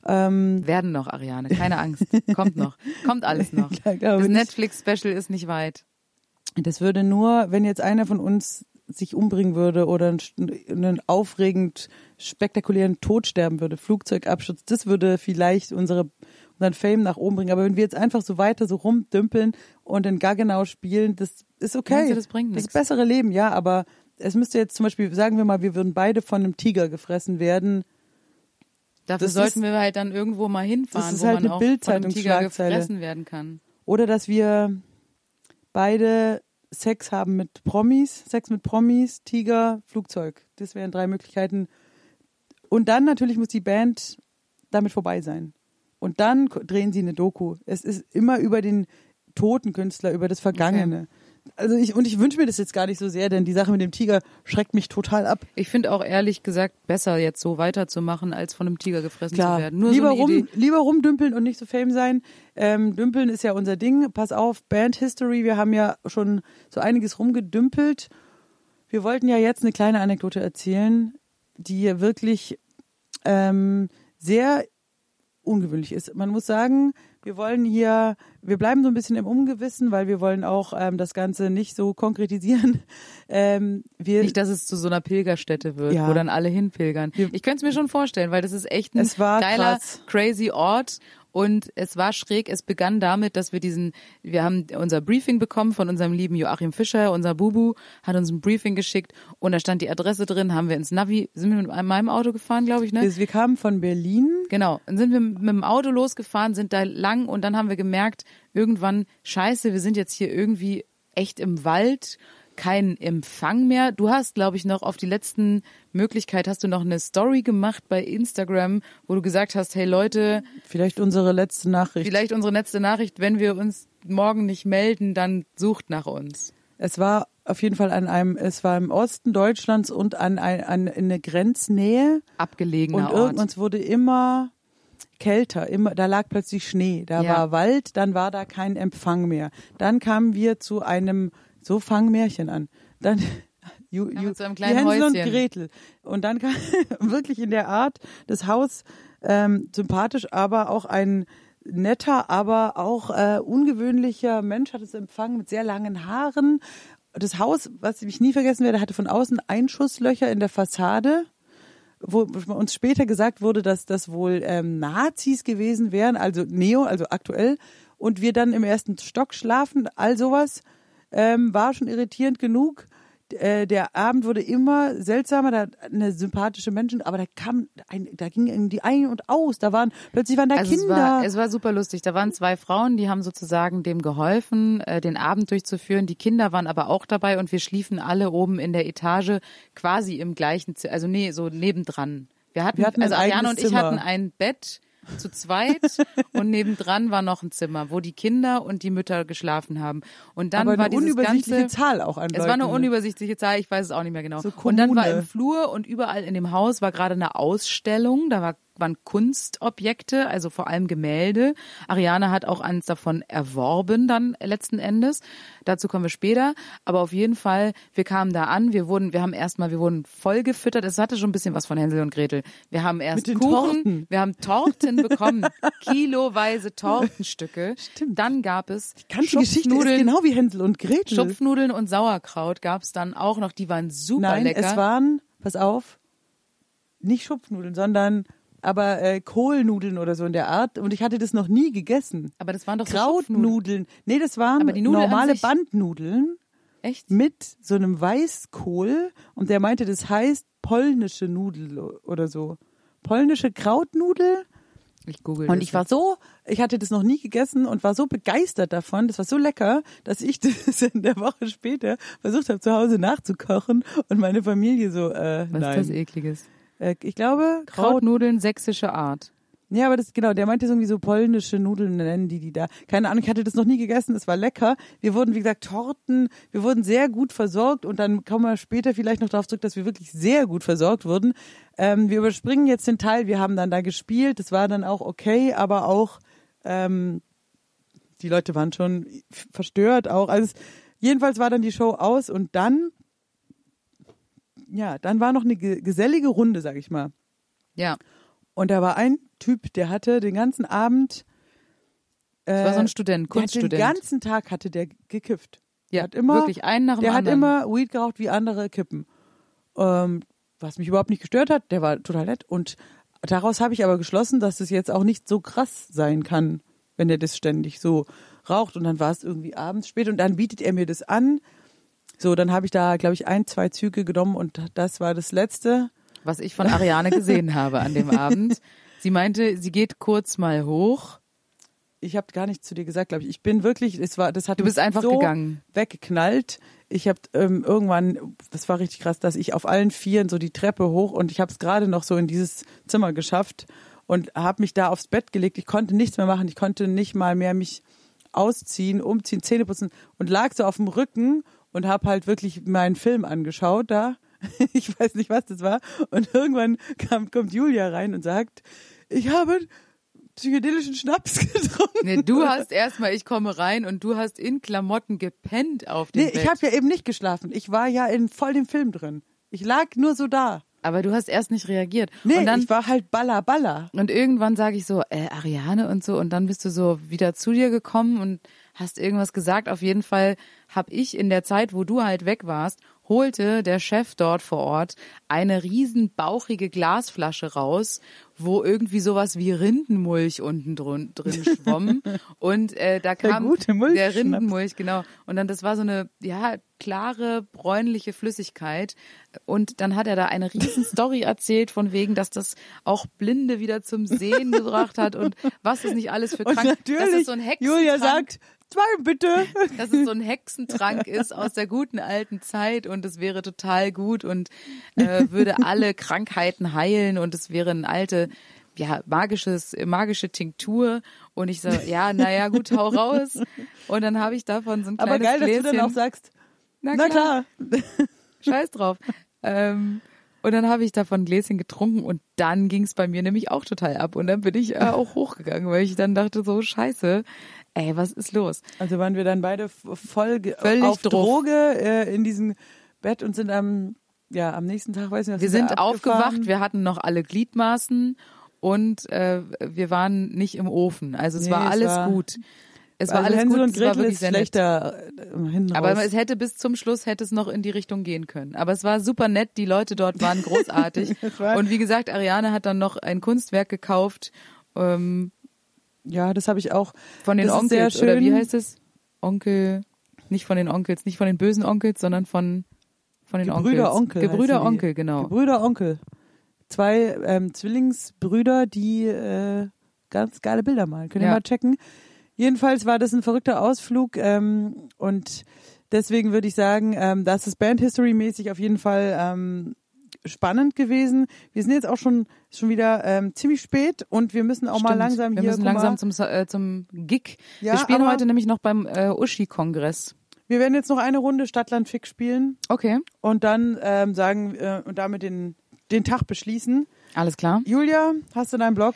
Ähm, Werden noch, Ariane, keine Angst. Kommt noch. Kommt alles noch. [LAUGHS] Das. Netflix-Special ist nicht weit. Das würde nur, wenn jetzt einer von uns sich umbringen würde oder einen, aufregend spektakulären Tod sterben würde, Flugzeugabsturz, das würde vielleicht unsere, unseren Fame nach oben bringen. Aber wenn wir jetzt einfach so weiter so rumdümpeln und in Gaggenau spielen, das ist okay. Du, das bringt das nix? bessere Leben, ja, aber es müsste jetzt zum Beispiel, sagen wir mal, wir würden beide von einem Tiger gefressen werden. Dafür Das sollten ist- wir halt dann irgendwo mal hinfahren, das ist wo halt man eine auch von einem Tiger gefressen werden kann. Oder dass wir beide Sex haben mit Promis, Sex mit Promis, Tiger, Flugzeug. Das wären drei Möglichkeiten. Und dann natürlich muss die Band damit vorbei sein. Und dann drehen sie eine Doku. Es ist immer über den toten Künstler, über das Vergangene. Also ich, und ich wünsche mir das jetzt gar nicht so sehr, denn die Sache mit dem Tiger schreckt mich total ab. Ich finde auch ehrlich gesagt besser, jetzt so weiterzumachen, als von einem Tiger gefressen Klar, zu werden. Nur lieber, so rum, Idee. lieber rumdümpeln und nicht so fame sein. Ähm, dümpeln ist ja unser Ding. Pass auf, Band History, wir haben ja schon so einiges rumgedümpelt. Wir wollten ja jetzt eine kleine Anekdote erzählen, die ja wirklich ähm, sehr ungewöhnlich ist. Man muss sagen, wir wollen hier, wir bleiben so ein bisschen im Ungewissen, weil wir wollen auch ähm, das Ganze nicht so konkretisieren. [LAUGHS] Ähm, wir, Nicht, dass es zu so einer Pilgerstätte wird, Ja. wo dann alle hinpilgern. Ich könnte es mir schon vorstellen, weil das ist echt ein Es war geiler, krass. crazy Ort. Und es war schräg. Es begann damit, dass wir diesen, wir haben unser Briefing bekommen von unserem lieben Joachim Fischer, unser Bubu, hat uns ein Briefing geschickt und da stand die Adresse drin, haben wir ins Navi, sind wir mit meinem Auto gefahren, glaube ich, ne? wir, wir kamen von Berlin Genau. Dann sind wir mit dem Auto losgefahren, sind da lang und dann haben wir gemerkt, irgendwann, scheiße, wir sind jetzt hier irgendwie echt im Wald, kein Empfang mehr. Du hast, glaube ich, noch auf die letzten Möglichkeit, hast du noch eine Story gemacht bei Instagram, wo du gesagt hast, hey Leute, Vielleicht unsere letzte Nachricht. vielleicht unsere letzte Nachricht, wenn wir uns morgen nicht melden, dann sucht nach uns. Es war auf jeden Fall an einem, es war im Osten Deutschlands und an, ein, an in eine Grenznähe Abgelegener und Ort. irgendwann wurde immer kälter, immer, da lag plötzlich Schnee, da Ja. war Wald, dann war da kein Empfang mehr. Dann kamen wir zu einem, so fangen Märchen an. Dann [LAUGHS] Ju, Ju, zu einem kleinen Hänsel und Häuschen. Gretel. Und dann kam [LAUGHS] wirklich in der Art das Haus ähm, sympathisch, aber auch ein netter, aber auch äh, ungewöhnlicher Mensch hat es empfangen mit sehr langen Haaren. Das Haus, was ich nie vergessen werde, hatte von außen Einschusslöcher in der Fassade wo uns später gesagt wurde, dass das wohl ähm, Nazis gewesen wären, also Neo, also aktuell, und wir dann im ersten Stock schlafen, all sowas ähm, war schon irritierend genug. äh, der Abend wurde immer seltsamer, da eine sympathische Menschen, aber da kam ein, da ging die ein und aus, da waren plötzlich waren da Also es Kinder. war, es war super lustig. Da waren zwei Frauen, die haben sozusagen dem geholfen, äh, den Abend durchzuführen. Die Kinder waren aber auch dabei und wir schliefen alle oben in der Etage quasi im gleichen, Zimmer, also nee, so nebendran. Wir hatten, Wir hatten also Ariane und ich hatten ein Bett zu zweit und nebendran war noch ein Zimmer, wo die Kinder und die Mütter geschlafen haben. Und dann aber war eine dieses unübersichtliche ganze, Zahl auch an es war eine Leuten. unübersichtliche Zahl, ich weiß es auch nicht mehr genau. So und dann war im Flur und überall in dem Haus war gerade eine Ausstellung, da war, waren Kunstobjekte, also vor allem Gemälde. Ariane hat auch eins davon erworben dann letzten Endes. Dazu kommen wir später. Aber auf jeden Fall, wir kamen da an, wir wurden, wir haben erstmal, wir wurden voll gefüttert. Es hatte schon ein bisschen was von Hänsel und Gretel. Wir haben erst Kuchen, Torten. wir haben Torten bekommen, [LAUGHS] kiloweise Tortenstücke. Stimmt. Dann gab es Die ganze Geschichte ist genau wie Hänsel und Gretel. Schupfnudeln und Sauerkraut gab's dann auch noch. Die waren super Nein, lecker. es waren, pass auf, nicht Schupfnudeln, sondern aber äh, Kohlnudeln oder so in der Art. Und ich hatte das noch nie gegessen. aber das waren doch so. Krautnudeln. Nee, das waren normale Bandnudeln Echt? mit so einem Weißkohl. Und der meinte, das heißt polnische Nudel oder so. Polnische Krautnudel. Ich google Und ich war so, ich hatte das noch nie gegessen und war so begeistert davon. Das war so lecker, dass ich [LAUGHS] das in der Woche später versucht habe, zu Hause nachzukochen und meine Familie so, äh, Was nein. ist das ekliges? Äh, ich glaube, Kraut. Krautnudeln sächsische Art. Ja, aber das, genau, der meinte irgendwie so polnische Nudeln nennen die die da. Keine Ahnung, ich hatte das noch nie gegessen, es war lecker. Wir wurden, wie gesagt, Torten, wir wurden sehr gut versorgt und dann kommen wir später vielleicht noch darauf zurück, dass wir wirklich sehr gut versorgt wurden. Ähm, wir überspringen jetzt den Teil, wir haben dann da gespielt, das war dann auch okay, aber auch, ähm, die Leute waren schon verstört auch. Also es, jedenfalls war dann die Show aus und dann, ja, dann war noch eine ge- gesellige Runde, sag ich mal. Ja, Und da war ein Typ, der hatte den ganzen Abend. Äh, das war so ein Student, der hat den Kunststudent. ganzen Tag hatte der gekifft. ja, der hat immer, wirklich einen nach dem Der hat anderen. immer Weed geraucht wie andere kippen. Ähm, was mich überhaupt nicht gestört hat, der war total nett. Und daraus habe ich aber geschlossen, dass es jetzt auch nicht so krass sein kann, wenn er das ständig so raucht. Und dann war es irgendwie abends spät und dann bietet er mir das an. So, dann habe ich da, glaube ich, ein, zwei Züge genommen und das war das letzte. was ich von Ariane gesehen habe an dem Abend. Sie meinte, sie geht kurz mal hoch. ich habe gar nichts zu dir gesagt, glaube ich. Ich bin wirklich, es war, das hat Du bist einfach so gegangen. weggeknallt. Ich habe ähm, irgendwann, das war richtig krass, dass ich auf allen Vieren so die Treppe hoch und ich habe es gerade noch so in dieses Zimmer geschafft und habe mich da aufs Bett gelegt. Ich konnte nichts mehr machen. Ich konnte nicht mal mehr mich ausziehen, umziehen, Zähne putzen und lag so auf dem Rücken und habe halt wirklich meinen Film angeschaut da. [LAUGHS] Ich weiß nicht, was das war. Und irgendwann kam, kommt Julia rein und sagt, ich habe psychedelischen Schnaps [LAUGHS] getrunken. Nee, du hast erstmal, ich komme rein und du hast in Klamotten gepennt auf dem Nee, Bett. ich habe ja eben nicht geschlafen. Ich war ja in voll dem Film drin. Ich lag nur so da. Aber du hast erst nicht reagiert. Nee, und dann ich war halt baller baller. Und irgendwann sage ich so, äh, Ariane und so, und dann bist du so wieder zu dir gekommen und hast irgendwas gesagt. Auf jeden Fall habe ich in der Zeit, wo du halt weg warst, holte der Chef dort vor Ort eine riesen bauchige Glasflasche raus, wo irgendwie sowas wie Rindenmulch unten drin, drin [LAUGHS] schwamm. und äh, da Der kam Mulchschnaps. der Rindenmulch, genau. Und dann das war so eine ja klare bräunliche Flüssigkeit. Und dann hat er da eine riesen [LAUGHS] Story erzählt von wegen, dass das auch Blinde wieder zum Sehen gebracht hat und was es nicht alles für Und krank. natürlich, dass es so ein Hexentrank, Julia sagt, zwei bitte. dass es so ein [LAUGHS] Hexentrank ist aus der guten alten Zeit und es wäre total gut und äh, würde alle [LAUGHS] Krankheiten heilen und es wäre eine alte ja, magisches, magische Tinktur. Und ich so, ja, naja, gut, hau raus. Und dann habe ich davon so ein kleines Aber geil, dass Gläschen. du dann auch sagst, na na klar, klar. [LAUGHS] scheiß drauf. Ähm, und dann habe ich davon ein Gläschen getrunken und dann ging es bei mir nämlich auch total ab. Und dann bin ich äh, auch hochgegangen, weil ich dann dachte, so scheiße, ey, was ist los? Also waren wir dann beide voll Völlig auf drauf. Droge äh, in diesem Bett und sind am, ja, am nächsten Tag, weiß nicht, was Wir wir sind abgefahren. aufgewacht, wir hatten noch alle Gliedmaßen und äh, wir waren nicht im Ofen. Also es Nee, war es alles war- gut. Es war also alles Hänsel gut, und es war Gretel wirklich sehr nett. schlechter äh, hinten Aber es hätte bis zum Schluss hätte es noch in die Richtung gehen können. Aber es war super nett, die Leute dort waren [LAUGHS] großartig. Es war- und wie gesagt, Ariane hat dann noch ein Kunstwerk gekauft ähm, ja, das habe ich auch. von den Das Onkels sehr oder wie heißt es? Onkel, nicht von den Onkels, nicht von den bösen Onkels, sondern von von den Gebrüder Onkels. Onkel. Gebrüder. Onkel, genau. Gebrüder Onkel. Zwei ähm, Zwillingsbrüder, die äh, ganz geile Bilder malen. Könnt ihr Ja. mal checken. Jedenfalls war das ein verrückter Ausflug ähm, und deswegen würde ich sagen, ähm, das ist Band History mäßig auf jeden Fall ähm, spannend gewesen. Wir sind jetzt auch schon schon wieder ähm, ziemlich spät und wir müssen auch mal Stimmt. langsam Wir hier müssen guck langsam mal, zum, äh, zum Gig. Ja, wir spielen heute nämlich noch beim äh, Uschi-Kongress. wir werden jetzt noch eine Runde Stadtland Fix spielen Okay, und dann ähm, sagen äh, und damit den den Tag beschließen. alles klar. Julia, hast du deinen Blog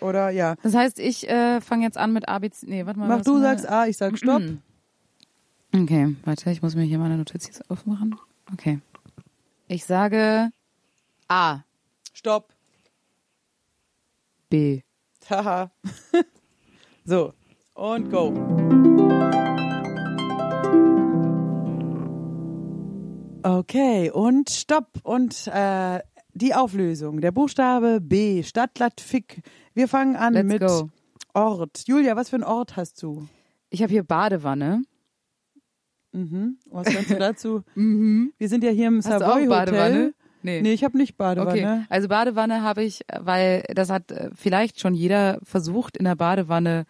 oder ja? Das heißt, ich äh, fange jetzt an mit ABC. Nee, warte mal. Mach du sagst A, ich sag Stopp. Okay, warte, ich muss mir hier meine Notiz jetzt aufmachen. Okay. Ich sage A, Stopp. B. Haha. [LAUGHS] so. Und go. Okay, und Stopp. Und äh, die Auflösung. Der Buchstabe B. Stadtlat Fick. Wir fangen an Let's mit go. Ort. Julia, was für einen Ort hast du? Ich habe hier Badewanne. Mhm. Was kannst du dazu? [LAUGHS] Wir sind ja hier im Savoy auch Badewanne? Hotel. Nee, ich habe nicht Okay, Badewanne. also Badewanne habe ich, weil das hat äh, vielleicht schon jeder versucht, in der Badewanne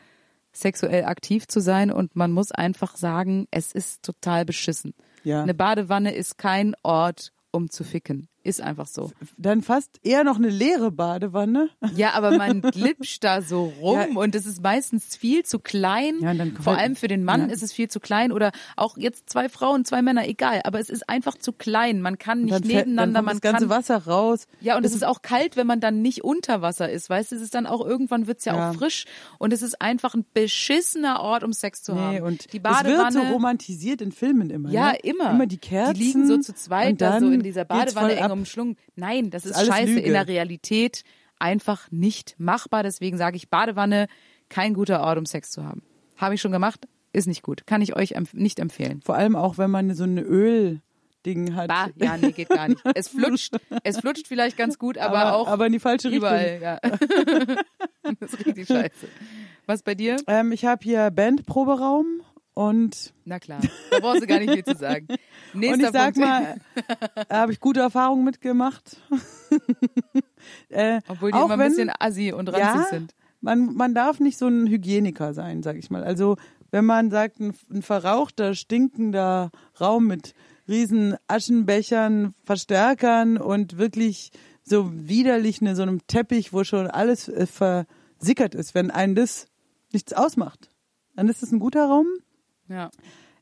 sexuell aktiv zu sein und man muss einfach sagen, es ist total beschissen. Ja. Eine Badewanne ist kein Ort, um zu ficken. Ist einfach so. Dann fast eher noch eine leere Badewanne. [LAUGHS] Ja, aber man glitscht da so rum Ja. und es ist meistens viel zu klein. Ja, Vor allem für den Mann Ja. ist es viel zu klein oder auch jetzt zwei Frauen, zwei Männer, egal. Aber es ist einfach zu klein. Man kann nicht dann, fällt- dann nebeneinander, kommt man das ganze kann Wasser raus. Ja, und es ist auch kalt, wenn man dann nicht unter Wasser ist. Weißt du, es ist dann auch irgendwann wird's ja, Ja. auch frisch und es ist einfach ein beschissener Ort, um Sex zu Nee, haben. und die es wird Badewanne. so romantisiert in Filmen immer. ja, ne? immer. Immer die Kerzen. Die liegen so zu zweit da so in dieser Badewanne. Umschlungen. Nein, das ist alles scheiße. Lüge. In der Realität einfach nicht machbar. Deswegen sage ich Badewanne kein guter Ort, um Sex zu haben. Habe ich schon gemacht, ist nicht gut. Kann ich euch empf nicht empfehlen. Vor allem auch, wenn man so ein Öl-Ding hat. Bah, ja, nee, geht gar nicht. Es flutscht, es flutscht vielleicht ganz gut, aber, auch aber in die falsche Richtung. überall. Ja. [LAUGHS] das ist richtig scheiße. Was bei dir? Ähm, ich habe hier Bandproberaum und, Na klar, da brauchst du gar nicht viel zu sagen. Nächster [LAUGHS] und ich sag Punkt. mal, da habe ich gute Erfahrungen mitgemacht. [LAUGHS] äh, Obwohl die auch immer ein wenn- bisschen assi und ranzig ja, sind. Man, man darf nicht so ein Hygieniker sein, sag ich mal. Also wenn man sagt, ein, ein verrauchter, stinkender Raum mit riesen Aschenbechern, Verstärkern und wirklich so widerlich ne, so einem Teppich, wo schon alles äh, versickert ist, wenn einen das nichts ausmacht, dann ist es ein guter Raum. Ja.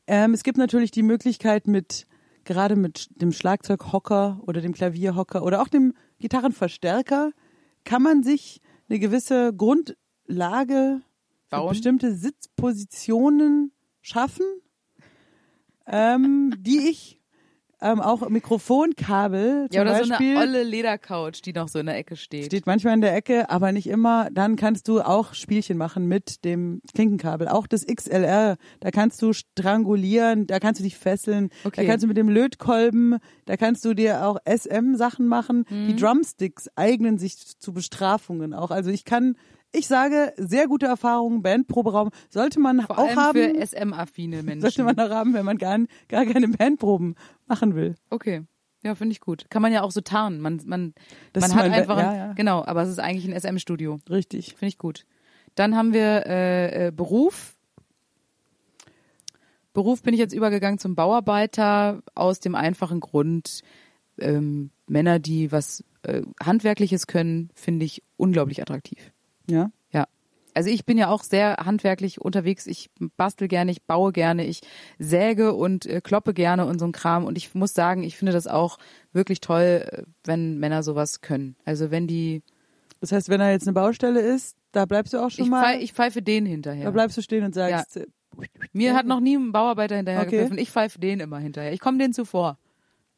Ähm, es gibt natürlich die Möglichkeit mit gerade mit dem Schlagzeughocker oder dem Klavierhocker oder auch dem Gitarrenverstärker kann man sich eine gewisse Grundlage für bestimmte Sitzpositionen schaffen, ähm, die ich ähm, auch Mikrofonkabel zum Ja, oder Beispiel so eine olle Ledercouch, die noch so in der Ecke steht. steht manchmal in der Ecke, aber nicht immer. Dann kannst du auch Spielchen machen mit dem Klinkenkabel. Auch das XLR, da kannst du strangulieren, da kannst du dich fesseln, Okay. da kannst du mit dem Lötkolben, da kannst du dir auch SM-Sachen machen. Mhm. Die Drumsticks eignen sich zu Bestrafungen auch. Also ich kann, ich sage, sehr gute Erfahrungen, Bandproberaum sollte man Vor auch allem haben. für SM-affine Menschen. Sollte man auch haben, wenn man gar, gar keine Bandproben machen will. Okay. Ja, finde ich gut. Kann man ja auch so tarnen. Man, man, Das man hat einfach, ein, ja, ja. genau, aber es ist eigentlich ein SM-Studio. Richtig. Finde ich gut. Dann haben wir äh, äh, Beruf. Beruf bin ich jetzt übergegangen zum Bauarbeiter aus dem einfachen Grund, ähm, Männer, die was äh, Handwerkliches können, finde ich unglaublich attraktiv. Ja. Ja. Also ich bin ja auch sehr handwerklich unterwegs. Ich bastel gerne, ich baue gerne, ich säge und äh, kloppe gerne und so ein Kram. Und ich muss sagen, ich finde das auch wirklich toll, äh, wenn Männer sowas können. Also wenn die, Das heißt, wenn da jetzt eine Baustelle ist, da bleibst du auch schon ich, mal. pfeif, ich pfeife den hinterher. Da bleibst du stehen und sagst, äh, Mir hat noch nie ein Bauarbeiter hinterher Okay. gepfiffen. Ich pfeife den immer hinterher. Ich komme denen zuvor.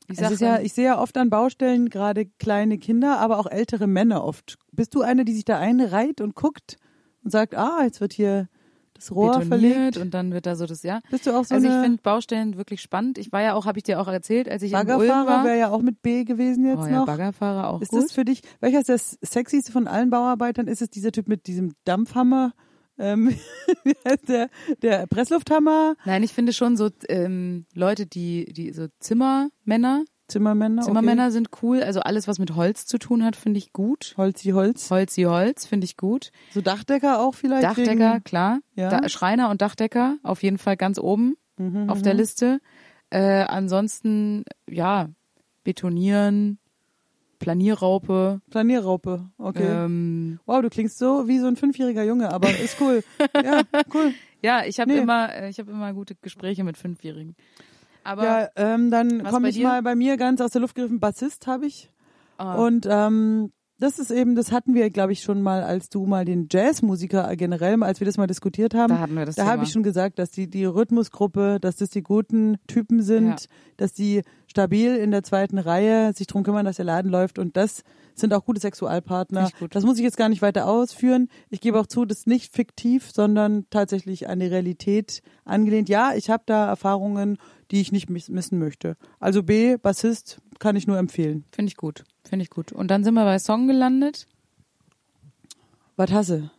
Ich es ist ja, ich sehe ja oft an Baustellen gerade kleine Kinder, aber auch ältere Männer oft. Bist du eine, die sich da einreiht und guckt und sagt, ah, jetzt wird hier das Rohr betoniert verlegt? und dann wird da so das, ja. Bist du auch so also ich finde Baustellen wirklich spannend. Ich war ja auch, habe ich dir auch erzählt, als ich in Ulm Baggerfahrer war. wäre ja auch mit B gewesen jetzt oh ja, noch. Baggerfahrer auch ist gut. das für dich, welcher ist das sexyste von allen Bauarbeitern? Ist es dieser Typ mit diesem Dampfhammer? Ähm, wie [LAUGHS] heißt der, der Presslufthammer? Nein, ich finde schon so ähm, Leute, die, die so Zimmermänner, Zimmermänner. Zimmermänner sind cool. Also alles, was mit Holz zu tun hat, finde ich gut. Okay. Holzi Holz. Holzi Holz finde ich gut. So Dachdecker auch vielleicht. Dachdecker, wegen- klar. Ja. Da, Schreiner und Dachdecker auf jeden Fall ganz oben Mhm, auf der Liste. Äh, ansonsten, ja, betonieren, Planierraupe. Planierraupe. Okay. Ähm, Wow, du klingst so wie so ein fünfjähriger Junge, aber ist cool. ja, [LAUGHS] cool. ja, ich habe Nee. immer, äh, ich habe immer gute Gespräche mit Fünfjährigen. Aber Ja, ähm, dann komme ich dir? mal bei mir ganz aus der Luft gegriffen. Bassist habe ich. ah, Und ähm, das ist eben, das hatten wir, glaube ich, schon mal, als du mal den Jazzmusiker generell, als wir das mal diskutiert haben. da hatten wir das Da habe ich schon gesagt, dass die, die Rhythmusgruppe, dass das die guten Typen sind, Ja. dass die stabil in der zweiten Reihe sich drum kümmern, dass der Laden läuft und das sind auch gute Sexualpartner. Gut. Das muss ich jetzt gar nicht weiter ausführen. Ich gebe auch zu, das ist nicht fiktiv, sondern tatsächlich an die Realität angelehnt. Ja, ich habe da Erfahrungen, die ich nicht miss- missen möchte. Also B, Bassist, kann ich nur empfehlen. Finde ich gut. Finde ich gut. Und dann sind wir bei Song gelandet. Was hasse?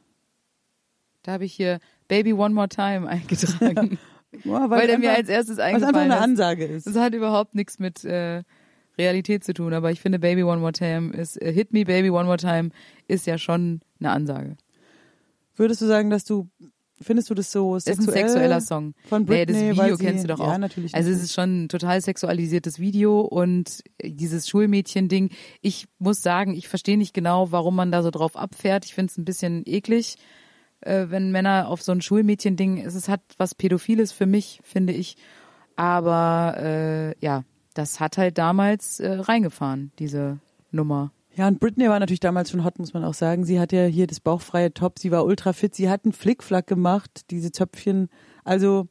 Da habe ich hier Baby One More Time [LAUGHS] eingetragen, [LAUGHS] Ja, weil, der mir einfach- als erstes weil es einfach eingefallen eine. Ansage ist. Das hat überhaupt nichts mit äh, Realität zu tun, aber ich finde Baby One More Time ist äh, Hit Me Baby One More Time ist ja schon eine Ansage. Würdest du sagen, dass du findest du das so Ist ein sexuell sexueller Song. von Nee, Britney? das weil Video kennst du doch ja, auch. natürlich. Also es ist schon ein total sexualisiertes Video und dieses Schulmädchen-Ding. Ich muss sagen, ich verstehe nicht genau, warum man da so drauf abfährt. Ich finde es ein bisschen eklig, äh, wenn Männer auf so ein Schulmädchen-Ding. Es hat was Pädophiles für mich, finde ich. Aber äh, ja, das hat halt damals äh, reingefahren, diese Nummer. Ja, und Britney war natürlich damals schon hot, muss man auch sagen. Sie hat ja hier das bauchfreie Top, sie war ultra fit, sie hat einen Flickflack gemacht, diese Zöpfchen. Also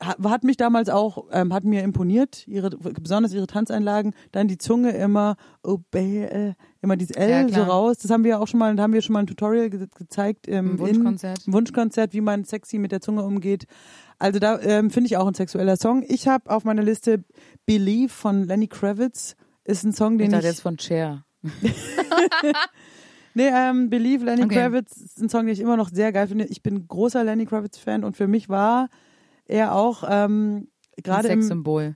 hat mich damals auch, ähm, hat mir imponiert, ihre, besonders ihre Tanzeinlagen. Dann die Zunge immer, oh, bäh, äh, immer dieses L Ja, so raus. Das haben wir auch schon mal, da haben wir schon mal ein Tutorial ge gezeigt im, Im Wunschkonzert. In, Wunschkonzert, wie man sexy mit der Zunge umgeht. Also da ähm, finde ich auch ein sexueller Song. Ich habe auf meiner Liste Believe von Lenny Kravitz. Ist ein Song, Ich den dachte ich jetzt von Cher. [LAUGHS] Nee, ähm, Believe Lenny Okay. Kravitz ist ein Song, den ich immer noch sehr geil finde. Ich bin großer Lenny Kravitz-Fan und für mich war er auch ähm, gerade im,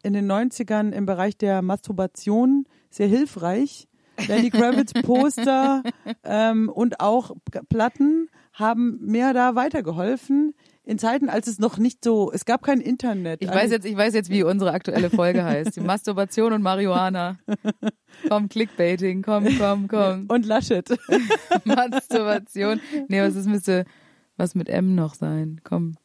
in den 90ern im Bereich der Masturbation sehr hilfreich. Lenny Kravitz [LAUGHS] Poster ähm, und auch Platten haben mir da weitergeholfen in Zeiten, als es noch nicht so, es gab kein Internet. Ich weiß jetzt, ich weiß jetzt, wie unsere aktuelle Folge heißt. Die Masturbation und Marihuana. [LAUGHS] Komm, Clickbaiting, komm, komm, komm. und Laschet. [LAUGHS] Masturbation. Nee, was ist müsste was mit M noch sein? Komm.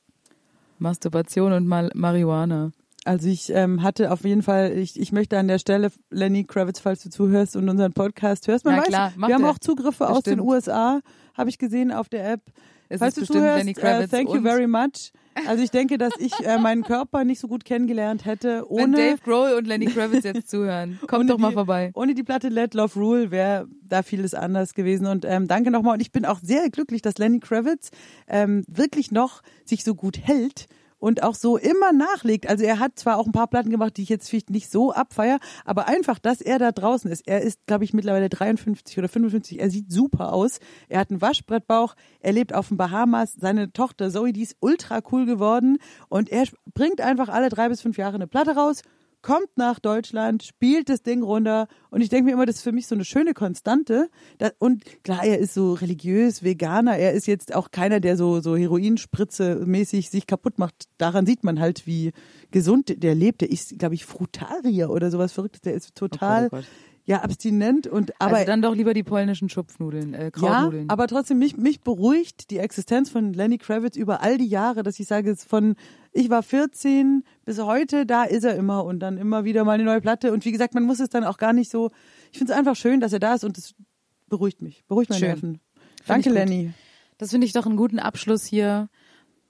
Masturbation und Mal Marihuana. Also ich ähm, hatte auf jeden Fall, ich, ich möchte an der Stelle, Lenny Kravitz, falls du zuhörst und unseren Podcast hörst, man Na weiß, klar, wir haben auch Zugriffe aus den. USA, habe ich gesehen auf der App. Es falls ist bestimmt zuhörst, Lenny äh, Kravitz thank you very much. Also ich denke, dass ich äh, meinen Körper nicht so gut kennengelernt hätte, wenn ohne, Dave Grohl und Lenny Kravitz jetzt zuhören. Kommt doch mal die- vorbei. ohne die Platte Let Love Rule wäre da vieles anders gewesen. Und ähm, danke nochmal. Und ich bin auch sehr glücklich, dass Lenny Kravitz ähm, wirklich noch sich so gut hält und auch so immer nachlegt. Also er hat zwar auch ein paar Platten gemacht, die ich jetzt vielleicht nicht so abfeier, aber einfach, dass er da draußen ist. Er ist, glaube ich, mittlerweile 53 oder 55. Er sieht super aus. Er hat einen Waschbrettbauch. Er lebt auf den Bahamas. Seine Tochter Zoe, die ist ultra cool geworden. Und er bringt einfach alle drei bis fünf Jahre eine Platte raus kommt nach Deutschland, spielt das Ding runter und ich denke mir immer, das ist für mich so eine schöne Konstante. Und klar, er ist so religiös, Veganer, er ist jetzt auch keiner, der so, so Heroinspritze mäßig sich kaputt macht. Daran sieht man halt, wie gesund der lebt. Der ist, glaube ich, Frutarier oder sowas Verrücktes. Der ist total, Oh Gott. Ja, abstinent und aber also dann doch lieber die polnischen Schupfnudeln, äh, ja, Krautnudeln. aber trotzdem, mich, mich beruhigt die Existenz von Lenny Kravitz über all die Jahre, dass ich sage, von, ich war 14 bis heute, da ist er immer und dann immer wieder mal eine neue Platte. Und wie gesagt, man muss es dann auch gar nicht so, ich finde es einfach schön, dass er da ist und es beruhigt mich, beruhigt meine. Nerven. Danke. Lenny. Das finde ich doch einen guten Abschluss hier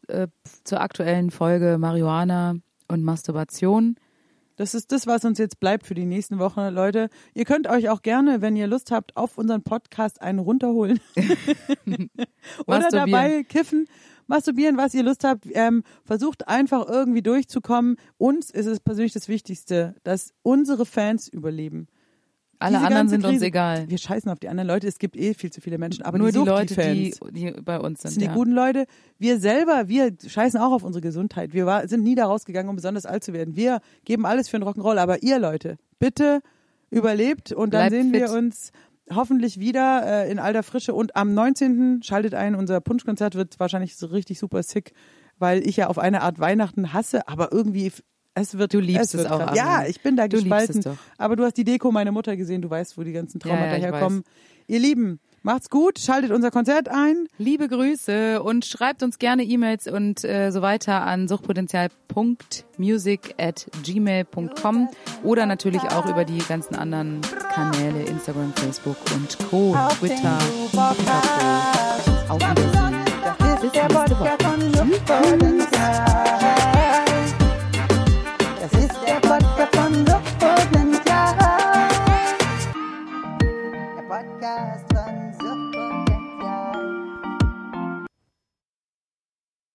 äh, zur aktuellen Folge Marihuana und Masturbation. Das ist das, was uns jetzt bleibt für die nächsten Wochen, Leute. Ihr könnt euch auch gerne, wenn ihr Lust habt, auf unseren Podcast einen runterholen. [LAUGHS] [LAUGHS] Oder dabei kiffen, masturbieren, was ihr Lust habt. Ähm, versucht einfach irgendwie durchzukommen. Uns ist es persönlich das Wichtigste, dass unsere Fans überleben. Alle Diese anderen sind uns Krise- egal. Wir scheißen auf die anderen Leute. Es gibt eh viel zu viele Menschen, aber Nur die, die Leute, die, die bei uns das sind. sind die ja. guten Leute. Wir selber, wir scheißen auch auf unsere Gesundheit. Wir war, sind nie da rausgegangen, um besonders alt zu werden. Wir geben alles für den Rock'n'Roll, aber ihr Leute, bitte überlebt und dann Bleibt sehen wir fit. uns hoffentlich wieder äh, in alter Frische und am 19. schaltet ein, unser Punschkonzert wird wahrscheinlich so richtig super sick, weil ich ja auf eine Art Weihnachten hasse, aber irgendwie es wird Du liebst es es auch, krass. Ja, ich bin da Du gespalten. Aber du hast die Deko meiner Mutter gesehen, du weißt, wo die ganzen Traumata Ja, ja, herkommen. Ihr Lieben, macht's gut, schaltet unser Konzert ein. Liebe Grüße und schreibt uns gerne E-Mails und äh, so weiter an suchtpotenzial.music at gmail.com oder natürlich auch über die ganzen anderen Kanäle, Instagram, Facebook und Co., Twitter. Auf Wiedersehen. Das ist der Podcast von Luftboden